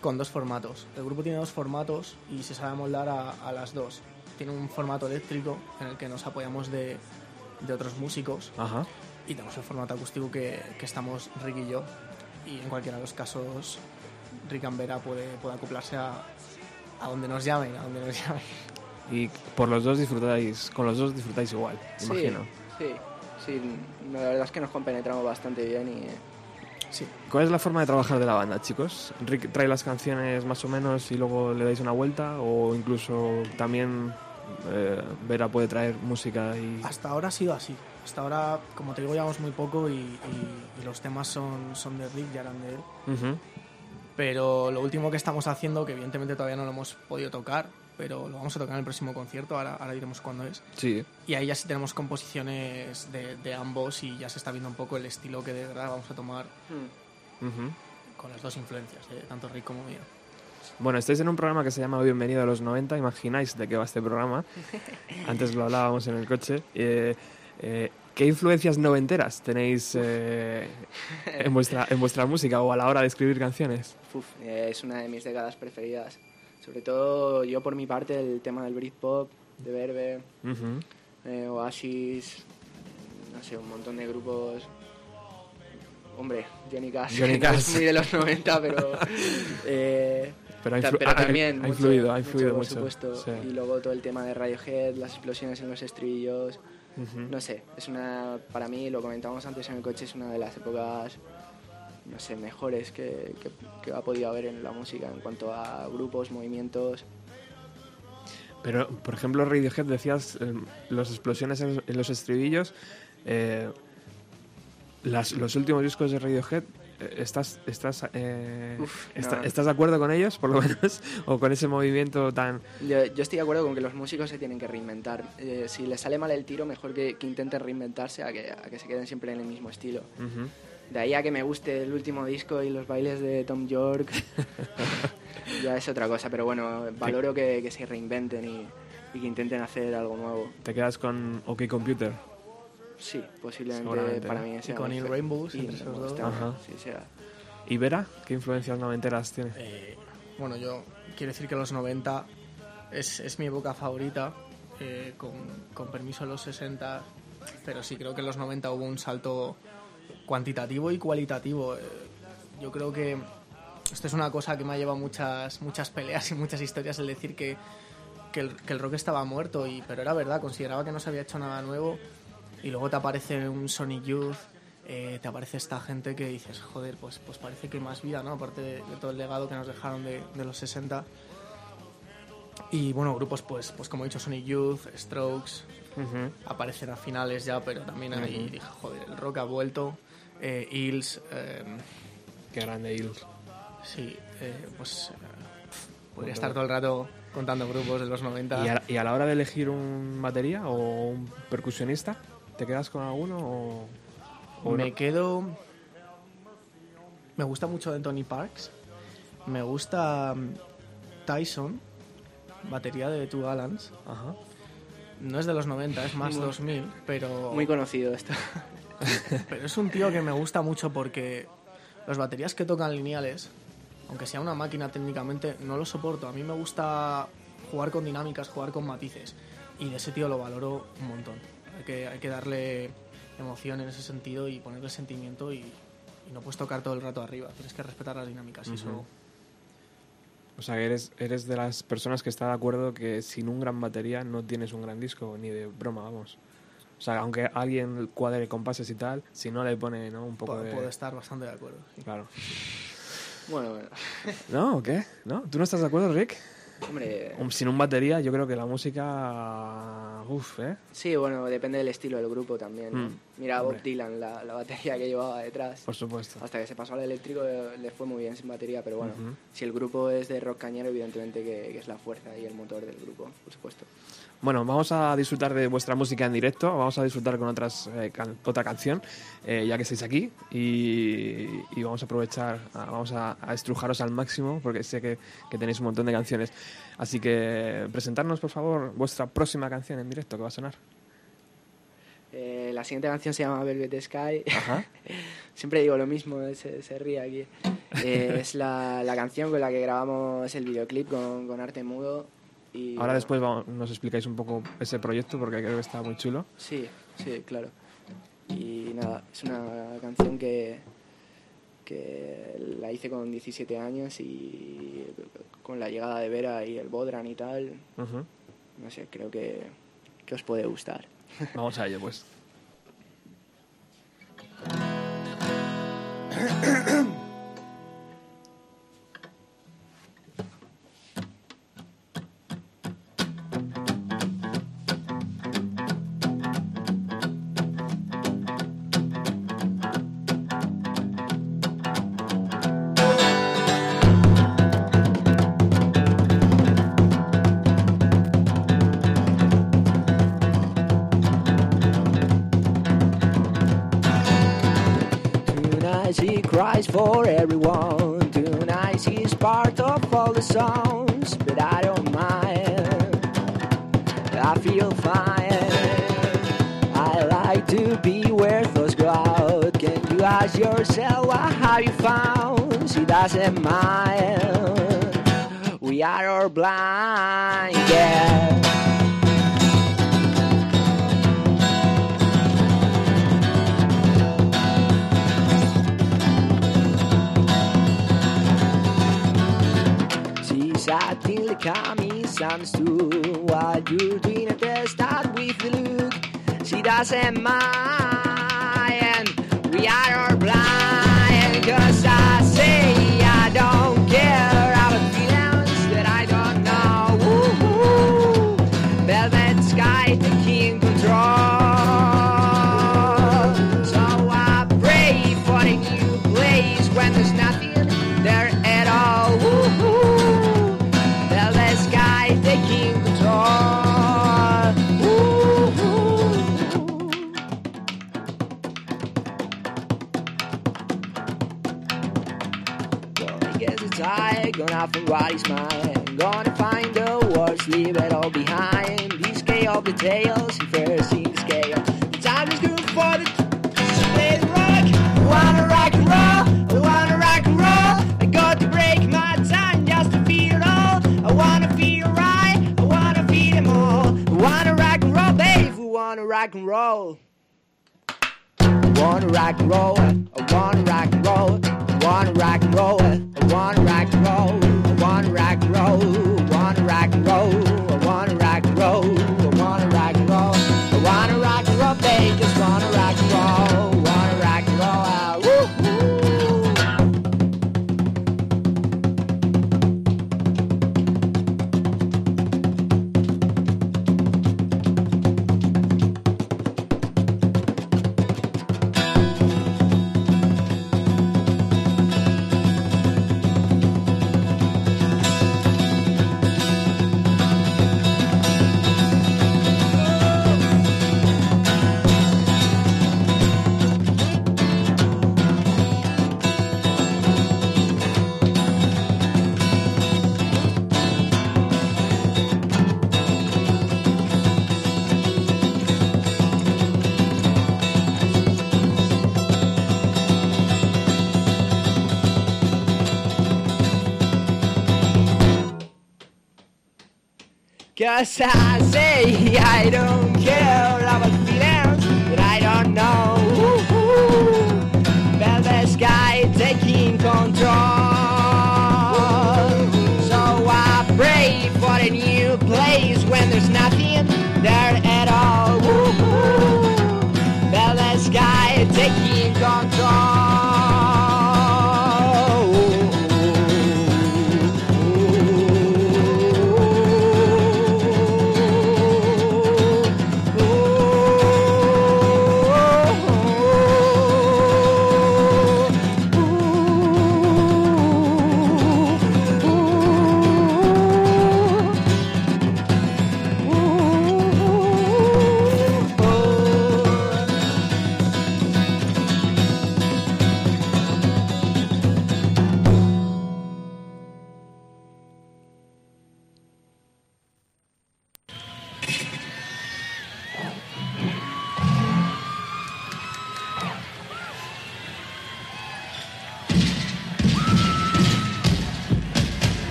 con dos formatos. El grupo tiene dos formatos y se sabe moldar a, a las dos. Tiene un formato eléctrico en el que nos apoyamos de, de otros músicos Ajá. y tenemos el formato acústico que, que estamos Rick y yo. Y en cualquiera de los casos, Rick and Vera puede, puede acoplarse a, a donde nos llamen, a donde nos llamen. Y por los dos disfrutáis, con los dos disfrutáis igual, Sí, imagino. Sí, sí, la verdad es que nos compenetramos bastante bien y Sí. ¿Cuál es la forma de trabajar de la banda, chicos? ¿Rick trae las canciones más o menos y luego le dais una vuelta? ¿O incluso también eh, Vera puede traer música y...? Hasta ahora ha sido así. Hasta ahora, como te digo, llevamos muy poco y, y- y los temas son, son de Rick, ya eran de él. Pero lo último que estamos haciendo, que evidentemente todavía no lo hemos podido tocar, pero lo vamos a tocar en el próximo concierto, ahora, ahora diremos cuándo es. Sí. Y ahí ya sí tenemos composiciones de, de ambos y ya se está viendo un poco el estilo que de verdad vamos a tomar Ujú. con las dos influencias, de tanto Rick como mía. Bueno, estáis en un programa que se llama Bienvenido a los 90. Imagináis de qué va este programa. Antes lo hablábamos en el coche. Eh, eh, ¿Qué influencias noventeras tenéis eh, en, vuestra, en vuestra música o a la hora de escribir canciones? uf, eh, es una de mis décadas preferidas. Sobre todo yo por mi parte el tema del Britpop, de Verbe, eh, Oasis, no sé, un montón de grupos. Hombre, Johnny Cash. Johnny es muy de los 90, pero. eh, Pero influ- pero también. ha mucho, influido, ha influido por mucho. supuesto. Sí. Y luego todo el tema de Radiohead, las explosiones en los estribillos. No sé, es una. Para mí, lo comentábamos antes en el coche, es una de las épocas. No sé, mejores que, que, que ha podido haber en la música en cuanto a grupos, movimientos. Pero, por ejemplo, Radiohead decías eh, las explosiones en, en los estribillos. eh, las- los últimos discos de Radiohead, eh, ¿estás, estás, eh, Uf, esta- no. ¿estás de acuerdo con ellos, por lo menos? ¿O con ese movimiento tan...? Yo, yo estoy de acuerdo con que los músicos se tienen que reinventar. Eh, si les sale mal el tiro, mejor que, que intenten reinventarse a que, a que se queden siempre en el mismo estilo. Ujú. De ahí a que me guste el último disco y los bailes de Tom York, ya es otra cosa. Pero bueno, valoro que, que se reinventen y, y que intenten hacer algo nuevo. ¿Te quedas con OK Computer? Sí, posiblemente para ¿no? mí Y sea con Rainbows, y entre esos Rainbows dos. Ajá. sí, sea. ¿Y Vera? ¿Qué influencias noventeras tiene? Eh, bueno, yo quiero decir que los 90 es, es mi época favorita, eh, con, con permiso de los 60, pero sí creo que en los 90 hubo un salto cuantitativo y cualitativo. Eh, yo creo que esto es una cosa que me ha llevado muchas, muchas peleas y muchas historias, el decir que, que, el, rock estaba muerto, y, pero era verdad, consideraba que no se había hecho nada nuevo, y luego te aparece un Sonic Youth, eh, te aparece esta gente que dices, joder, pues, pues parece que hay más vida, ¿no? Aparte de, todo el legado que nos dejaron de, de los 60. Y bueno, grupos pues, pues como he dicho, Sonic Youth, Strokes, Ujú. aparecen a finales ya, pero también ahí dije, joder, el rock ha vuelto. Eh, Hills, eh, Qué grande Hills. sí, eh, pues eh, podría estar todo el rato contando grupos de los 90. ¿Y a, y a la hora de elegir un batería o un percusionista, ¿te quedas con alguno o...? o Me no? quedo. Me gusta mucho de Tony Parks. Me gusta mm, Tyson, batería de Two Gallants. Ajá. No es de los 90, es más Muy- 2000, pero, Muy conocido esto. pero es un tío que me gusta mucho porque las baterías que tocan lineales, aunque sea una máquina técnicamente, no lo soporto. A mí me gusta jugar con dinámicas, jugar con matices. Y de ese tío lo valoro un montón. Hay que, hay que darle emoción en ese sentido y ponerle sentimiento y, y no puedes tocar todo el rato arriba. Tienes que respetar las dinámicas. y eso O sea, que eres, eres de las personas que está de acuerdo que sin un gran batería no tienes un gran disco, ni de broma, vamos. O sea, aunque alguien cuadre compases y tal, si no le pone ¿no? un poco puedo, de... puedo estar bastante de acuerdo. sí. Claro. Bueno, bueno. ¿No? ¿O qué? ¿No? ¿Tú no estás de acuerdo, Rick? Hombre, Sin un batería, yo creo que la música... Uf, ¿eh? sí, bueno, depende del estilo del grupo también. ¿no? Mm. Mira a Bob. Dylan, la, la batería que llevaba detrás. Por supuesto. Hasta que se pasó al eléctrico eh, le fue muy bien sin batería, pero bueno, si el grupo es de rock cañero, evidentemente que, que es la fuerza y el motor del grupo, por supuesto. Bueno, vamos a disfrutar de vuestra música en directo, vamos a disfrutar con otras eh, can- otra canción, eh, ya que estáis aquí, y, y vamos a aprovechar, a- vamos a, a estrujaros al máximo, porque sé que, que tenéis un montón de canciones. Así que presentarnos, por favor, vuestra próxima canción en directo que va a sonar. Eh, la siguiente canción se llama Velvet Sky. Ajá. Siempre digo lo mismo, se, se ríe aquí. Es la, la canción con la que grabamos el videoclip con, con arte mudo. Y, Ahora después vamos- nos explicáis un poco ese proyecto, porque creo que está muy chulo. Sí, sí, claro. Y nada, es una canción que, que la hice con 17 años y con la llegada de Vera y el Bodran y tal, no sé, creo que, que os puede gustar. Vamos a ello, pues. songs, but I don't mind. I feel fine. I like to be where thoughts go out. Can you ask yourself what have you found? She doesn't mind. We are all blind, yeah. Too. While you're doing it, they start with the look. She doesn't mind. I gonna find what is mine. Gonna find the words, leave it all behind. This scale of the tales, first in the scale. The time is good for the split rock. I wanna rock and roll, I wanna rock and roll. I got to break my time just to feel it all. I wanna feel right, I wanna feel them all. I wanna rock and roll, babe, we wanna rock and roll. Wanna rock and roll, wanna rock and roll, wanna rock and roll, wanna rock and roll, wanna rock and roll, wanna rock and roll, Cause I say I don't care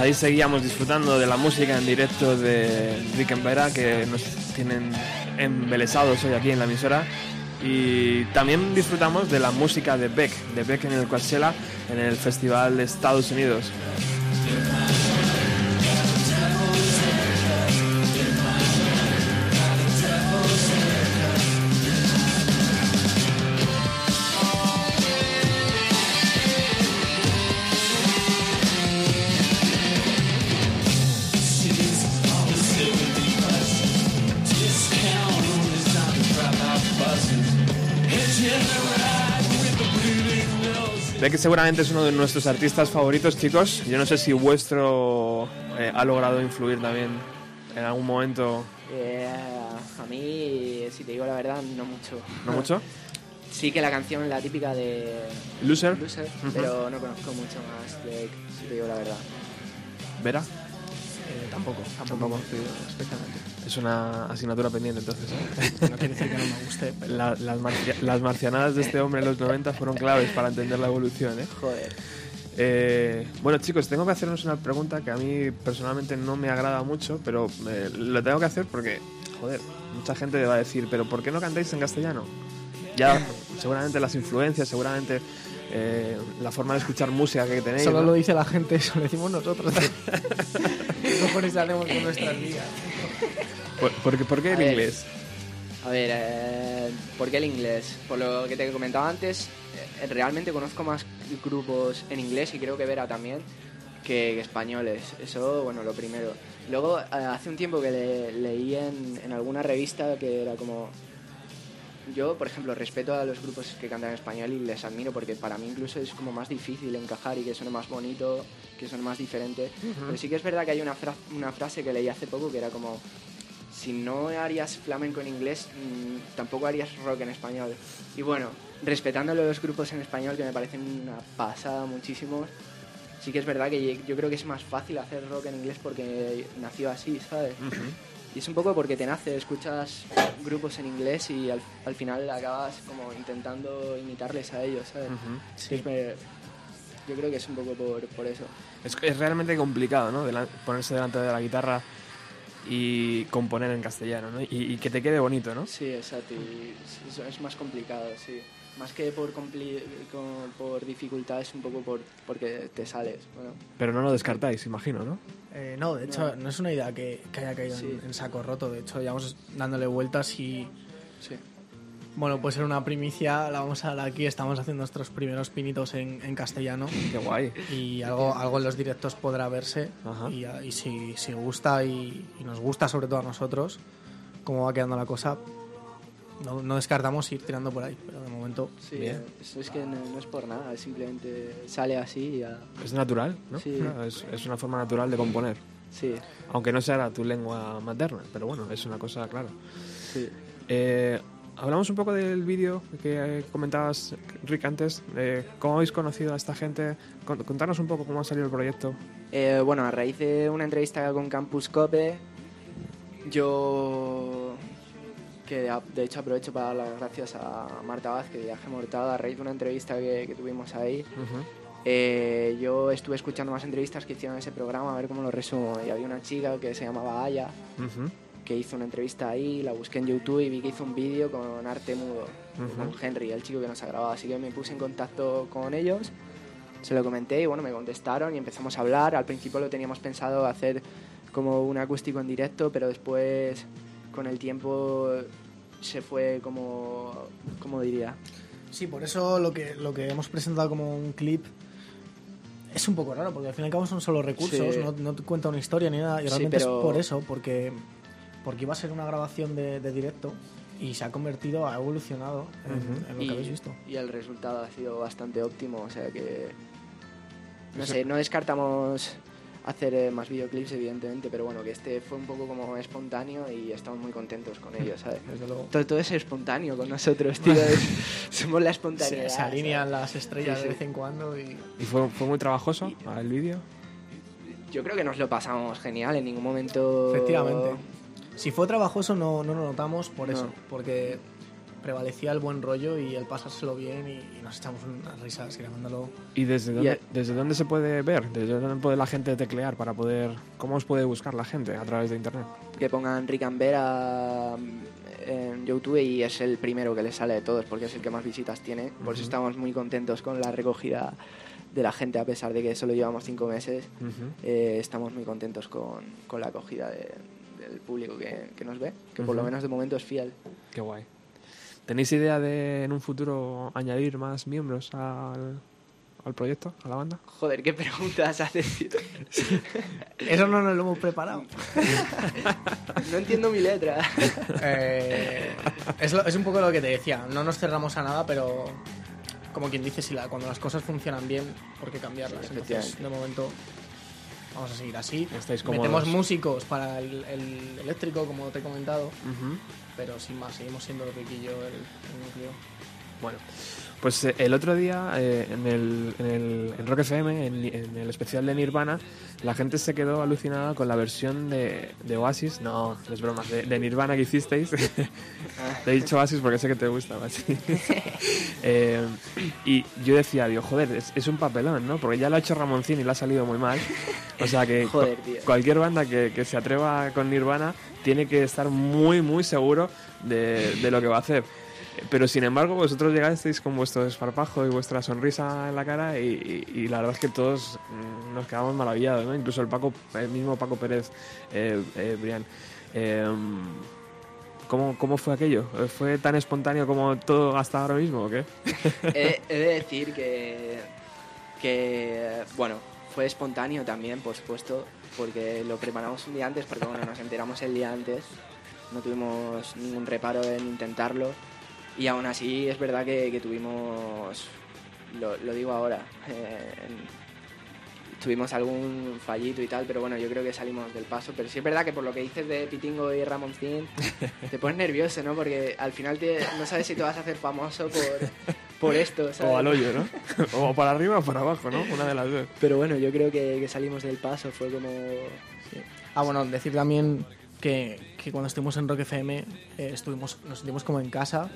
ahí seguíamos disfrutando de la música en directo de Rick and que nos tienen embelesados hoy aquí en la emisora. Y también disfrutamos de la música de Beck, de Beck en el Coachella, en el Festival de Estados Unidos. Beck seguramente es uno de nuestros artistas favoritos, chicos. Yo no sé si vuestro eh, ha logrado influir también en algún momento. Eh, a mí, si te digo la verdad, no mucho. ¿No mucho? Sí que la canción, la típica de Loser. Pero no conozco mucho más de Beck, si te digo la verdad. ¿Vera? Eh, tampoco, tampoco, Tampoco. especialmente. Es una asignatura pendiente entonces. No quiere decir que no me guste, pero La- las, marcia- las marcianadas de este hombre en los 90 fueron claves para entender la evolución. ¿eh? Joder. Eh, bueno, chicos, tengo que hacernos una pregunta que a mí personalmente no me agrada mucho, pero eh, lo tengo que hacer porque, joder, mucha gente va a decir, pero ¿por qué no cantáis en castellano? Ya, seguramente las influencias, seguramente eh, la forma de escuchar música que tenéis. solo ¿no? lo dice la gente, eso lo decimos nosotros. ¿Qué cojones hacemos con nuestras vidas? ¿Por, por qué- por qué A el ver. inglés? A ver, eh, ¿por qué el inglés? Por lo que te comentaba antes, eh, realmente conozco más grupos en inglés y creo que Vera también que, que españoles. Eso, bueno, lo primero. Luego, eh, hace un tiempo que le- leí en, en alguna revista que era como... Yo, por ejemplo, respeto a los grupos que cantan en español y les admiro porque para mí incluso es como más difícil encajar y que suene más bonito, que suene más diferente. Pero sí que es verdad que hay una, fra- una frase que leí hace poco que era como si no harías flamenco en inglés, mm, tampoco harías rock en español. Y bueno, respetando los grupos en español, que me parecen una pasada muchísimos, sí que es verdad que yo creo que es más fácil hacer rock en inglés porque nació así, ¿sabes? Y es un poco porque te nace, escuchas grupos en inglés y al, al final acabas como intentando imitarles a ellos, ¿sabes? Ujú. Es me- yo creo que es un poco por, por eso. Es, es realmente complicado, ¿no? Delan- ponerse delante de la guitarra y componer en castellano, ¿no? Y, y que te quede bonito, ¿no? Sí, exacto. y es, es más complicado, sí. Más que por, por dificultad, es un poco por, porque te sales. Bueno, Pero no lo descartáis, imagino, ¿no? Eh, no, de hecho, no. es una idea que, que haya caído en- Sí. en, saco roto. De hecho, llevamos dándole vueltas y, sí. bueno, puede ser una primicia. La vamos a dar aquí. Estamos haciendo nuestros primeros pinitos en, en castellano. Qué guay. Y algo, algo en los directos podrá verse. Ajá. Y, y si, si gusta y, y nos gusta, sobre todo a nosotros, cómo va quedando la cosa, no, no descartamos ir tirando por ahí. Pero de momento, Sí, Bien. eso es que no, no es por nada, simplemente sale así y ya. Es natural, ¿no? Sí. Es, es una forma natural de componer. Sí, Aunque no sea tu lengua materna, pero bueno, es una cosa, claro. sí. Eh, hablamos un poco del vídeo que eh, comentabas, Rick, antes. Eh, ¿Cómo habéis conocido a esta gente? Con- Contarnos un poco cómo ha salido el proyecto. Eh, bueno, a raíz de una entrevista con Campus Cope, yo que de hecho aprovecho para dar las gracias a Marta Vázquez y a G. Mortada a raíz de una entrevista que, que tuvimos ahí. Eh, yo estuve escuchando más entrevistas que hicieron en ese programa, a ver cómo lo resumo. Y había una chica que se llamaba Aya, Ujú. que hizo una entrevista ahí, la busqué en YouTube y vi que hizo un vídeo con arte mudo, Ujú. con Henry, el chico que nos ha grabado. Así que me puse en contacto con ellos, se lo comenté y bueno, me contestaron y empezamos a hablar. Al principio lo teníamos pensado hacer como un acústico en directo, pero después con el tiempo se fue como, ¿cómo diría? Sí, por eso lo que, lo que hemos presentado como un clip es un poco raro, porque al fin y al cabo son solo recursos, Sí. no, no te cuenta una historia ni nada, y Sí, realmente pero- es por eso, porque, porque iba a ser una grabación de, de directo y se ha convertido, ha evolucionado en, en lo y, que habéis visto. y el resultado ha sido bastante óptimo, o sea que no sé, no descartamos hacer eh, más videoclips, evidentemente, pero bueno, que este fue un poco como espontáneo y estamos muy contentos con ello, ¿sabes? Desde luego. Todo, todo es espontáneo con nosotros, tío. es- somos la espontaneidad. Se, se alinean ¿sabes? las estrellas Sí, de vez en cuando y ¿Y fue, fue muy trabajoso el vídeo? Yo creo que nos lo pasamos genial, en ningún momento... efectivamente. Si fue trabajoso no, no lo notamos por No. eso, porque prevalecía el buen rollo y el pasárselo bien y, y nos echamos unas risas grabándolo. ¿Y desde Y dónde, el- desde dónde se puede ver? ¿Desde dónde puede la gente teclear para poder... ¿Cómo os puede buscar la gente a través de internet? que pongan Rick and Vera mm, en YouTube y es el primero que les sale de todos porque es el que más visitas tiene. Por eso Ujú. estamos muy contentos con la recogida de la gente a pesar de que solo llevamos cinco meses. Eh, estamos muy contentos con, con la acogida de- del público que, que nos ve, que por lo menos de momento es fiel. Qué guay. ¿Tenéis idea de en un futuro añadir más miembros al, al proyecto, a la banda? Joder, qué preguntas haces. tío? Eso no nos lo hemos preparado. no entiendo mi letra. Eh, es, lo- es un poco lo que te decía, no nos cerramos a nada, pero como quien dice, si la, cuando las cosas funcionan bien, ¿por qué cambiarlas? Sí, Entonces, de momento, vamos a seguir así. Estáis Metemos músicos para el, el eléctrico, como te he comentado, pero sin más, seguimos siendo yo el, el núcleo. Bueno, pues eh, el otro día eh, en, el, en, el, en Rock FM, en, en el especial de Nirvana, la gente se quedó alucinada con la versión de, de Oasis, no, es broma, de, de Nirvana que hicisteis. Te he dicho Oasis porque sé que te gusta Oasis. Eh, y yo decía, digo, joder, es, es un papelón, ¿no? Porque ya lo ha hecho Ramoncín y le ha salido muy mal. O sea que Joder, cualquier banda que, que se atreva con Nirvana tiene que estar muy, muy seguro de, de lo que va a hacer. Pero sin embargo, vosotros llegasteis con vuestro desparpajo y vuestra sonrisa en la cara y, la verdad es que todos mm, nos quedamos maravillados, ¿no? Incluso el Paco, el mismo Paco Pérez, eh, eh, Brian. Eh, ¿cómo, ¿Cómo fue aquello? ¿Fue tan espontáneo como todo hasta ahora mismo o qué? he, he de decir que, que, bueno, fue espontáneo también, por supuesto, porque lo preparamos un día antes, porque bueno, nos enteramos el día antes, no tuvimos ningún reparo en intentarlo, y aún así es verdad que, que tuvimos, lo, lo digo ahora, eh, tuvimos algún fallito y tal, pero bueno, yo creo que salimos del paso, pero sí es verdad que por lo que dices de Pitingo y Ramoncín, te pones nervioso, ¿no? Porque al final te- no sabes si te vas a hacer famoso por, por esto, ¿sabes? O al hoyo, ¿no? o para arriba o para abajo, ¿no? Una de las dos. Pero bueno, yo creo que, que salimos del paso, fue como... Ah, bueno, decir también que, que cuando estuvimos en Rock FM eh, estuvimos, nos sentimos como en casa.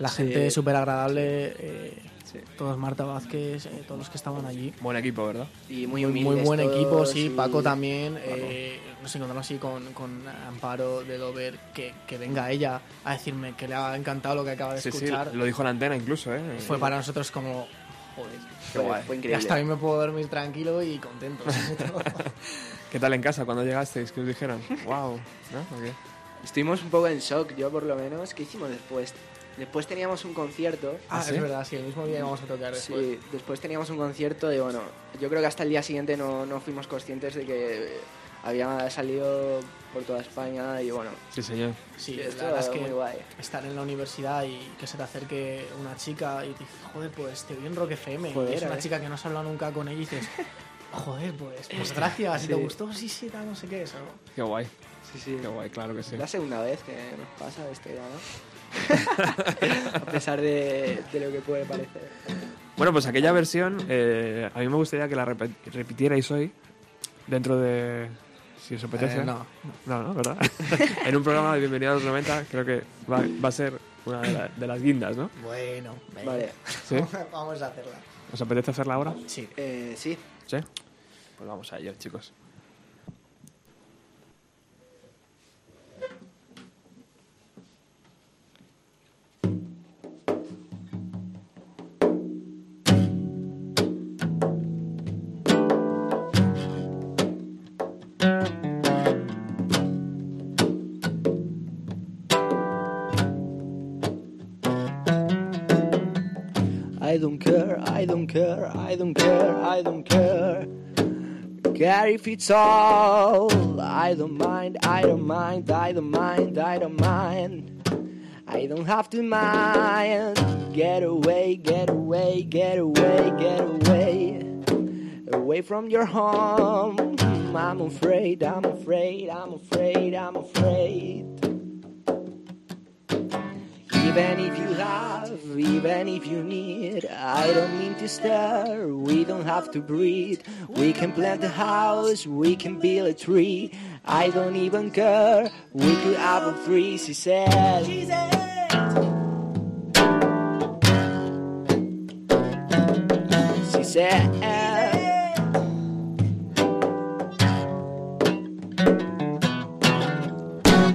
La Sí. gente súper agradable, eh, Sí. todos Marta Vázquez, eh, todos los que estaban allí. Buen equipo, ¿verdad? Y muy Muy, humildes buen todos, equipo, sí. y- Paco también. eh, nos encontramos así con, con Amparo de Dover, que, que venga ella a decirme que le ha encantado lo que acaba de Sí, sí, escuchar. lo dijo en la antena incluso, ¿eh? Fue para nosotros como, joder, Qué Fue, guay. fue y increíble. hasta a mí me puedo dormir tranquilo y contento. ¿Qué tal en casa cuando llegasteis? ¿Qué os dijeron? ¡Wow! ¿No? ¿O qué? Estuvimos un poco en shock, yo por lo menos. ¿Qué hicimos después? Después teníamos un concierto. ah, sí? es verdad, sí, el mismo día íbamos a tocar después. Sí, después teníamos un concierto y bueno, yo creo que hasta el día siguiente no, no fuimos conscientes de que había salido por toda España y bueno, Sí, señor. Sí, Sí, la verdad es muy que guay. estar en la universidad y que se te acerque una chica y te dice, joder, pues te vi en Rock FM. Joder, y es una eh. chica que no has hablado nunca con ella y dices, joder, pues, pues gracias, ¿y te Sí. gustó? Sí, sí, tal, no sé qué, eso. Qué guay. sí, sí. Qué guay, claro que sí. Es la segunda vez que nos pasa esto ya, ¿no? a pesar de, de lo que puede parecer. Bueno, pues aquella versión, eh, a mí me gustaría que la repitierais hoy, dentro de... Si os apetece. Eh, no. No, no, ¿verdad? en un programa de Bienvenido a los 90 creo que va, va a ser una de, la- de las guindas, ¿no? Bueno. Vale, ¿Sí? vamos a hacerla. ¿Os apetece hacerla ahora? Sí. eh, sí. ¿Sí? Pues vamos a ello, chicos. I don't care, I don't care, I don't care, I don't care. Care if it's all. I don't mind, I don't mind, I don't mind, I don't mind. I don't have to mind. Get away, get away, get away, get away. Away from your home. I'm, I'm afraid, I'm afraid, I'm afraid, I'm afraid. Even if you have, even if you need, I don't mean to stare, we don't have to breathe. We can plant a house, we can build a tree. I don't even care, we could have a three, she said. She said.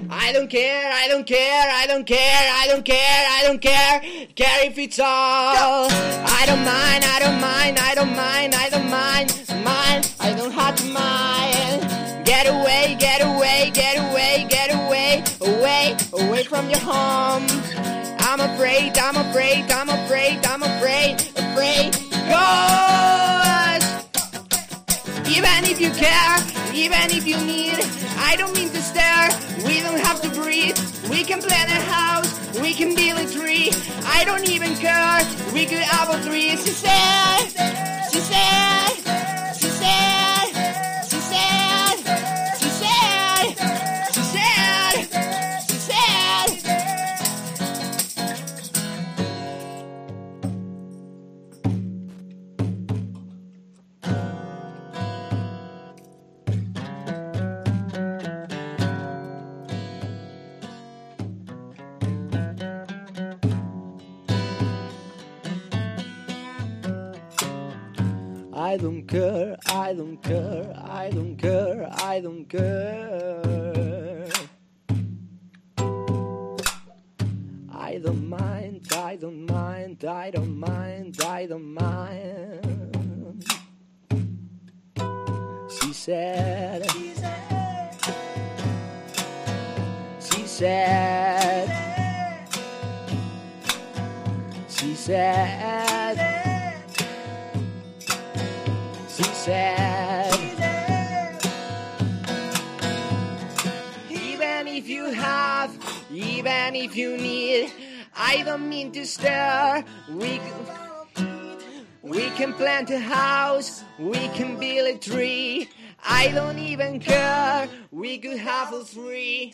I don't care, don't care, I don't care, I don't care, I don't care, care if it's all. I don't mind, I don't mind, I don't mind, I don't mind, mind, I don't have to mind. Get away, get away, get away, get away, away, away from your home. I'm afraid, I'm afraid, I'm afraid, I'm afraid, afraid. Ghost! Even if you care, even if you need, I don't mean. We to breathe. We can plant a house, we can build a tree. I don't even care. We could have a three. She said, she said, I don't care, I don't care, I don't care, I don't care. I don't mind, I don't mind, I don't mind, I don't mind. She said, she said, she said, she said, even if you have, even if you need, I don't mean to stare. We we can plant a house, we can build a tree. I don't even care. We could have a three.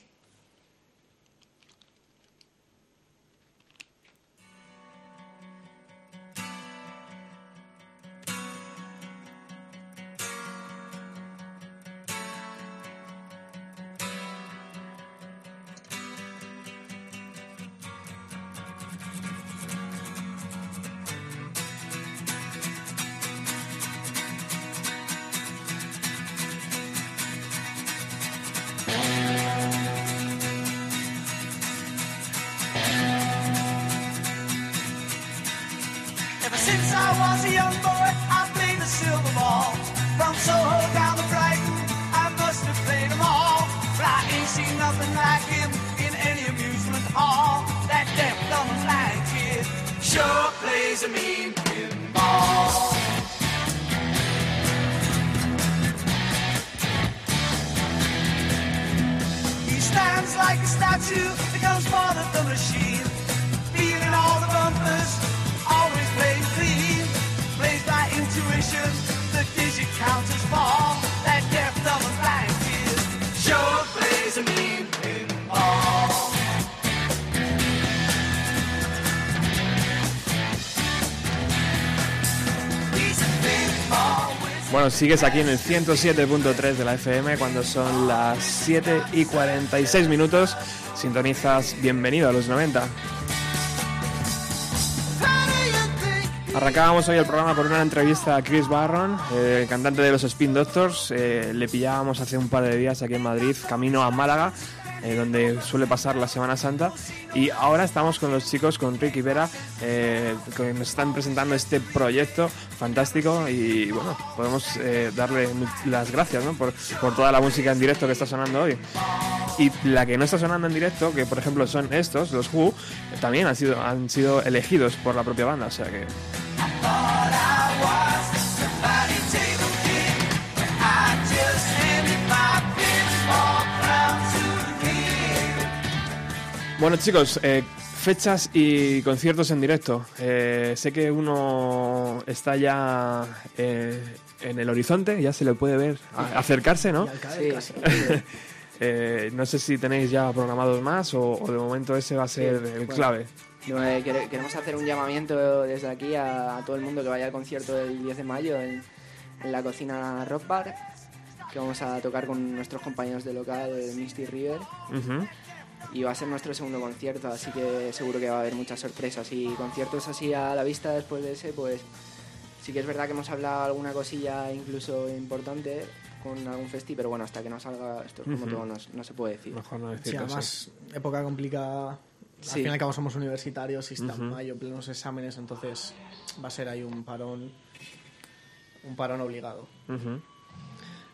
Pinball. He stands like a statue, becomes part of the machine. Sigues aquí en el 107.3 de la FM cuando son las 7 y 46 minutos. Sintonizas Bienvenido a los 90. Arrancábamos hoy el programa con una entrevista a Chris Barron, eh, cantante de los Spin Doctors. Eh, le pillábamos hace un par de días aquí en Madrid, camino a Málaga, eh, donde suele pasar la Semana Santa. Y ahora estamos con los chicos, con Ricky Vera, eh, que nos están presentando este proyecto fantástico. Y bueno, podemos eh, darle las gracias ¿no? por, por toda la música en directo que está sonando hoy. Y la que no está sonando en directo, que por ejemplo son estos, los Who, también han sido, han sido elegidos por la propia banda. O sea que Bueno chicos, eh, Fechas y conciertos en directo. Eh, sé que uno está ya eh, en el horizonte, ya se le puede ver acercarse, ¿no? Sí. Eh, no sé si tenéis ya programados más o, o de momento ese va a ser Sí, el bueno. clave. Eh, quere- queremos hacer un llamamiento desde aquí a, a todo el mundo que vaya al concierto del 10 de mayo en, en la cocina Rock Bar, que vamos a tocar con nuestros compañeros de local, Misty River, Ujú. Y va a ser nuestro segundo concierto, así que seguro que va a haber muchas sorpresas. Y conciertos así a la vista después de ese, pues sí que es verdad que hemos hablado alguna cosilla incluso importante con algún festi, pero bueno, hasta que no salga esto es como todo, no, no se puede decir. Mejor no Sí, decirlo. sí. además, época complicada. Sí. Al fin y al cabo somos universitarios y está en mayo, plenos exámenes, entonces va a ser ahí un parón, un parón obligado.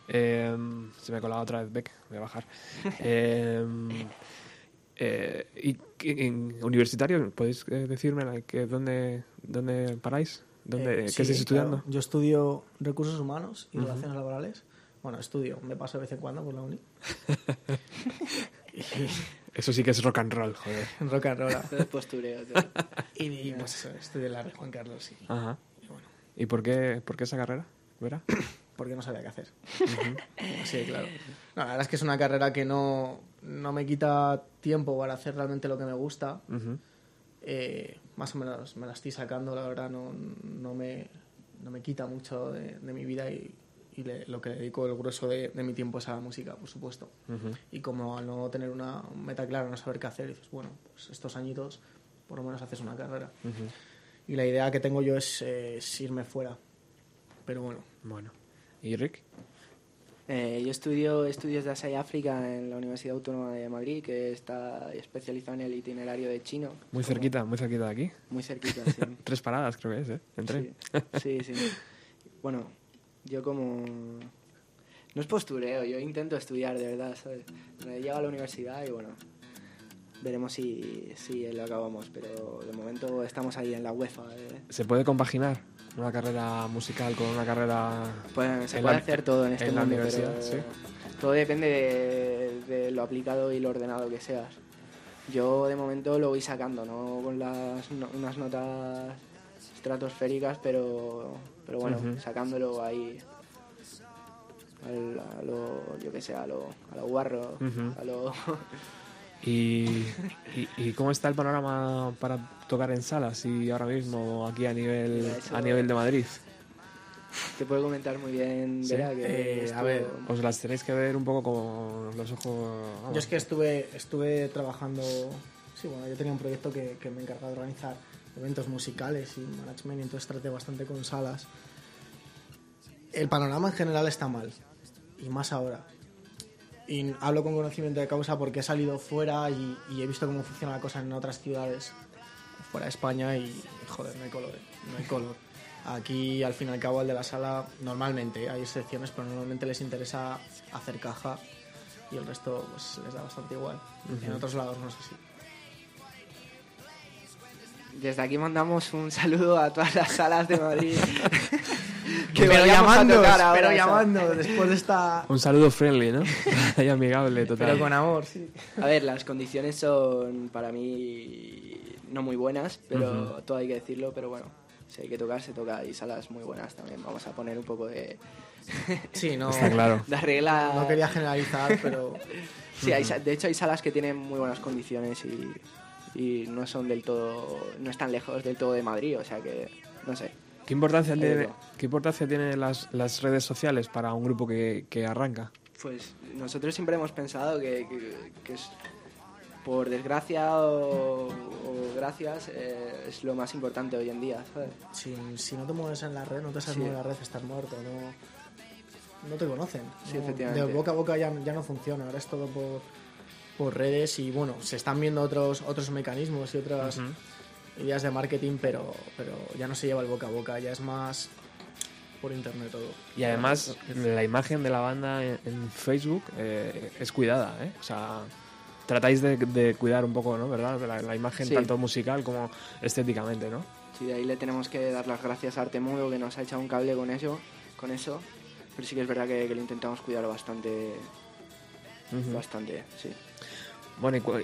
Eh, se me ha colado otra vez Beck, voy a bajar. Eh, eh, ¿Y en universitario? ¿Podéis eh, decirme que dónde, dónde paráis? ¿Dónde, Eh, ¿Qué sí, estáis estudiando? claro. Yo estudio recursos humanos y Ujú. relaciones laborales. Bueno, estudio, me paso de vez en cuando por la uni. Eso sí que es rock and roll, joder. En rock and roll. Todo es postureo. todo. Y, y, pues eso, la red Juan Carlos. Y, Ajá. y bueno, ¿Y por qué, por qué esa carrera? ¿Vera? porque no sabía qué hacer. Sí, claro. No, la verdad es que es una carrera que no, no me quita tiempo para hacer realmente lo que me gusta. Ujú. Eh, más o menos me la estoy sacando, la verdad, no, no, me, no me quita mucho de, de mi vida y, y le- lo que dedico el grueso de, de mi tiempo es a la música, por supuesto. Ujú. Y como al no tener una meta clara, no saber qué hacer, dices, bueno, pues estos añitos por lo menos haces una carrera. Ujú. Y la idea que tengo yo es, eh, es irme fuera. Pero bueno, Bueno. ¿Y Rick? Eh, yo estudio estudios de Asia y África en la Universidad Autónoma de Madrid, que está especializado en el itinerario de chino. Muy cerquita, muy cerquita de aquí. Muy cerquita, sí. Tres paradas creo que es, ¿eh? En tren. Sí, sí, sí. Bueno, yo como... No es postureo, yo intento estudiar de verdad, ¿sabes? Me llego a la universidad y bueno, veremos si, si lo acabamos, pero de momento estamos ahí en la UEFA. ¿eh? ¿Se puede compaginar una carrera musical con una carrera Pues se puede la- hacer todo en este en la mundo, universidad? pero Sí. todo depende de, de lo aplicado y lo ordenado que seas. Yo de momento lo voy sacando, no con las no- unas notas estratosféricas, pero, pero bueno, sacándolo ahí al- a lo, yo que sé, a lo, a lo guarro, a lo... ¿Y, y, y cómo está el panorama para tocar en salas y ahora mismo aquí a nivel, eso- a nivel de Madrid? Te puedo comentar muy bien, Sí. Vera, que Eh, a ver, Os las tenéis que ver un poco con los ojos... vamos. yo es que estuve, estuve trabajando. Sí, bueno, yo tenía un proyecto que, que me encargaba de organizar eventos musicales y management, y entonces traté bastante con salas. El panorama en general está mal, y más ahora. Y hablo con conocimiento de causa porque he salido fuera y, y he visto cómo funciona la cosa en otras ciudades fuera de España y, joder, no hay color, ¿eh? no hay color. Aquí, al fin y al cabo, al de la sala, normalmente, hay excepciones, pero normalmente les interesa hacer caja y el resto pues, les da bastante igual. En otros lados no es así. Desde aquí mandamos un saludo a todas las salas de Madrid. pero vayamos a llamando, tocar ahora, pero ¿sabes? llamando, después de esta... Un saludo friendly, ¿no? Ahí amigable, total. Pero con amor, sí. A ver, las condiciones son para mí no muy buenas, pero todo hay que decirlo, pero bueno, si hay que tocar, se toca. Y salas muy buenas también. Vamos a poner un poco de, Sí, no, Está claro. de arregla. no quería generalizar, pero Sí, hay de hecho hay salas que tienen muy buenas condiciones y, y no son del todo, no están lejos del todo de Madrid, o sea que, no sé. ¿Qué importancia, tiene. ¿qué importancia tienen las, las redes sociales para un grupo que, que arranca? Pues nosotros siempre hemos pensado que, que- que es, por desgracia o, o gracias, eh, es lo más importante hoy en día, ¿sabes? si, si no te mueves en la red, no te sabes Sí. en la red, estás muerto, no, no te conocen. Sí, No, efectivamente. De boca a boca ya, ya no funciona, ahora es todo por, por redes y bueno, se están viendo otros, otros mecanismos y otras ideas de marketing, pero, pero ya no se lleva el boca a boca, ya es más por internet todo. Y además, la imagen de la banda en, en Facebook eh, es cuidada, ¿eh? O sea, tratáis de, de cuidar un poco, ¿no? ¿Verdad? La, la imagen Sí. tanto musical como estéticamente, ¿no? Sí, de ahí le tenemos que dar las gracias a Artemudo que nos ha echado un cable con eso, con eso. Pero sí que es verdad que, que lo intentamos cuidar bastante, bastante, sí. Bueno, y, cu-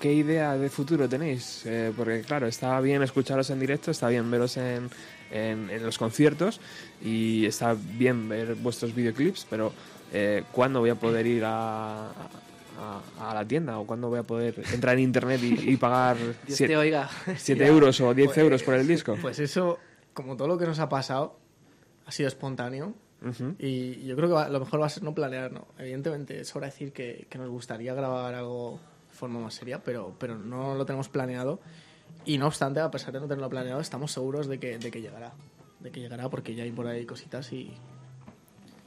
¿qué idea de futuro tenéis? Eh, porque claro, está bien escucharos en directo, está bien veros en, en- en los conciertos y está bien ver vuestros videoclips, pero eh, ¿cuándo voy a poder ir a, a- a la tienda o cuándo voy a poder entrar en internet y, y pagar Dios siete- te oiga. 7 Ya. euros o 10 Pues- euros por el disco? Pues eso, como todo lo que nos ha pasado, ha sido espontáneo. Y yo creo que va- lo mejor va a ser no planear, ¿no? Evidentemente, sobra decir que, que nos gustaría grabar algo forma más seria, pero, pero no lo tenemos planeado. Y no obstante, a pesar de no tenerlo planeado, estamos seguros de que, de que llegará. De que llegará porque ya hay por ahí cositas y...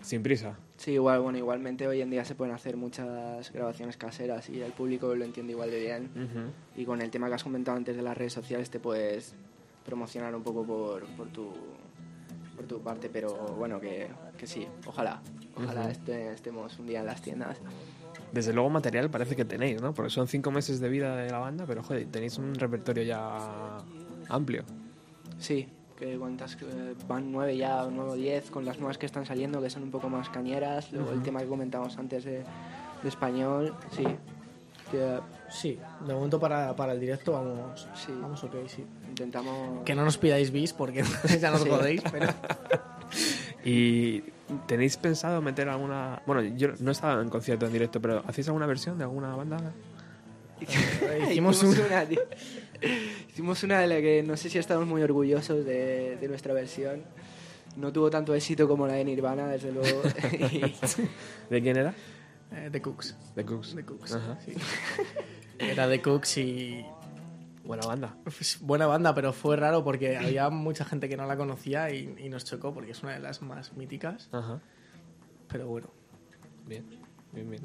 Sin prisa. Sí, igual, bueno, igualmente hoy en día se pueden hacer muchas grabaciones caseras y el público lo entiende igual de bien. Ujú. Y con el tema que has comentado antes de las redes sociales te puedes promocionar un poco por, por, tu, por tu parte, pero bueno, que, que sí, ojalá. Ojalá Ujú. este- estemos un día en las tiendas. Desde luego material parece que tenéis, ¿no? Porque son cinco meses de vida de la banda, pero joder, tenéis un repertorio ya amplio. Sí, que cuántas eh, van nueve ya, nueve o diez, con las nuevas que están saliendo, que son un poco más cañeras. Luego el tema que comentamos antes de, de español, sí. Que Sí, de momento para, para el directo vamos, Sí. vamos ok, sí. intentamos... Que no nos pidáis bis porque ya nos Sí. jodéis, pero... ¿Y tenéis pensado meter alguna...? Bueno, yo no he estado en concierto en directo, pero ¿hacéis alguna versión de alguna banda? Hicimos un- una, tío. Hicimos una de la que no sé si estamos muy orgullosos de, de nuestra versión. No tuvo tanto éxito como la de Nirvana, desde luego. ¿De quién era? Eh, The Cooks. De Cooks. The Cooks, Ajá. sí. Era The Cooks y... Buena banda. pues, buena banda, pero fue raro porque había mucha gente que no la conocía y, y nos chocó porque es una de las más míticas. Ajá. Pero bueno. Bien, bien, bien.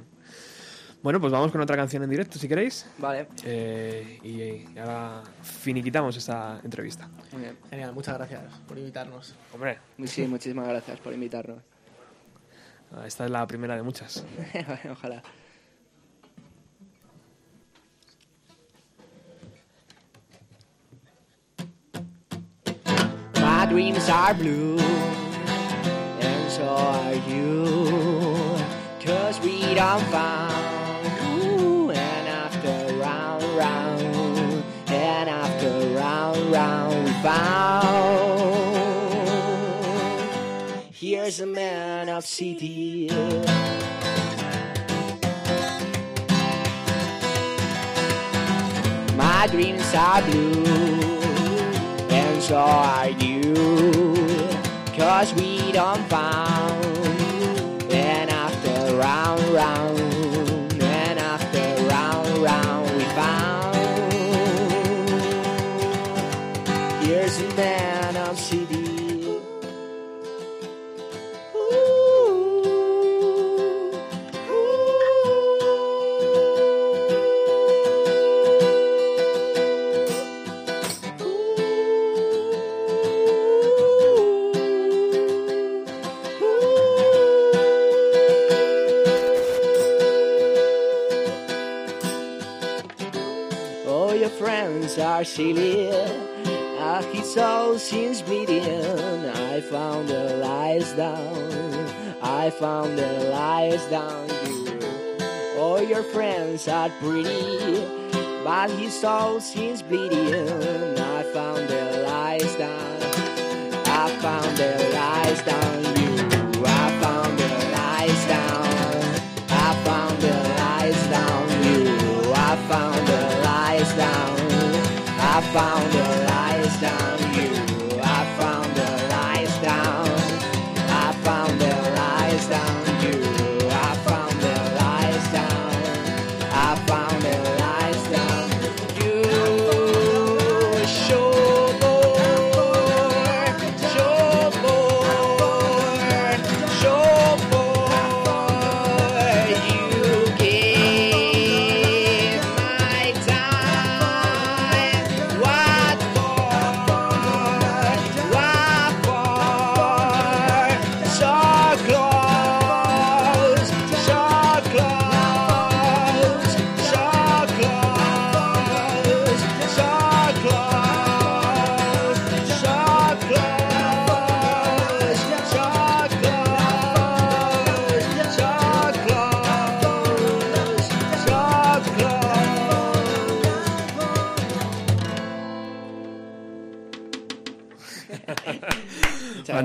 Bueno, pues vamos con otra canción en directo, si queréis. vale, Eh, y ahora finiquitamos esta entrevista. muy bien. Genial, muchas gracias por invitarnos. Hombre, Sí, muchísimas gracias por invitarnos. esta es la primera de muchas. Ojalá. Dreams are blue, and so are you. Cause we don't found, ooh, and after round, round, and after round, round, we found. Here's a man of city. My dreams are blue, and so are you. Cause we don't found, and after round, round, his soul seems bleeding. I found the lies down. I found the lies down you. All your friends are pretty, but his soul seems bleeding. I found the lies down.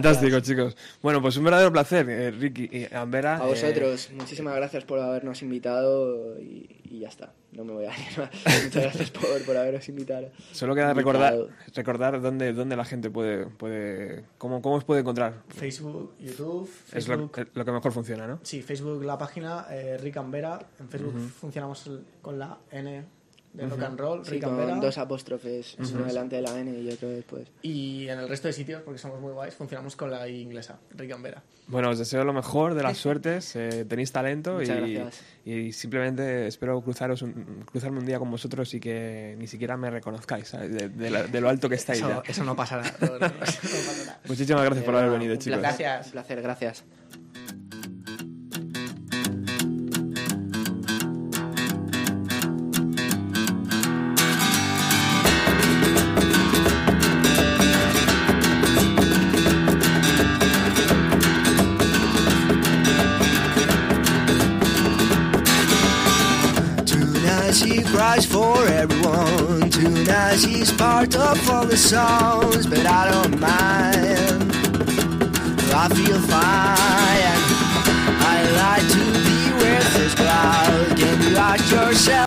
Fantástico, gracias. chicos. Bueno, pues un verdadero placer, eh, Ricky y Ambera. A eh, vosotros, muchísimas gracias por habernos invitado y, y ya está. No me voy a ir más. Muchas gracias por, por habernos invitado. solo queda recordar, invitado. recordar dónde, dónde la gente puede, puede cómo, cómo os puede encontrar. Facebook, YouTube, Es lo, Facebook. lo que mejor funciona, ¿no? Sí, Facebook la página eh, Rick and Vera. En Facebook funcionamos con la N de rock and roll, Sí, con dos apóstrofes, uno delante de la N y otro después. Y en el resto de sitios, porque somos muy guays, funcionamos con la I inglesa, Rick and Vera. Bueno, os deseo lo mejor de las suertes, eh, tenéis talento y, y simplemente espero cruzaros un- cruzarme un día con vosotros y que ni siquiera me reconozcáis ¿sabes? De, de la- de lo alto que estáis Eso, ya. eso no pasará. Muchísimas gracias por haber venido, un chicos. placer, Gracias. Un placer, gracias. for everyone. Tonight he's part of all the songs, but I don't mind. I feel fine. I like to be with there's cloud. Can you ask yourself?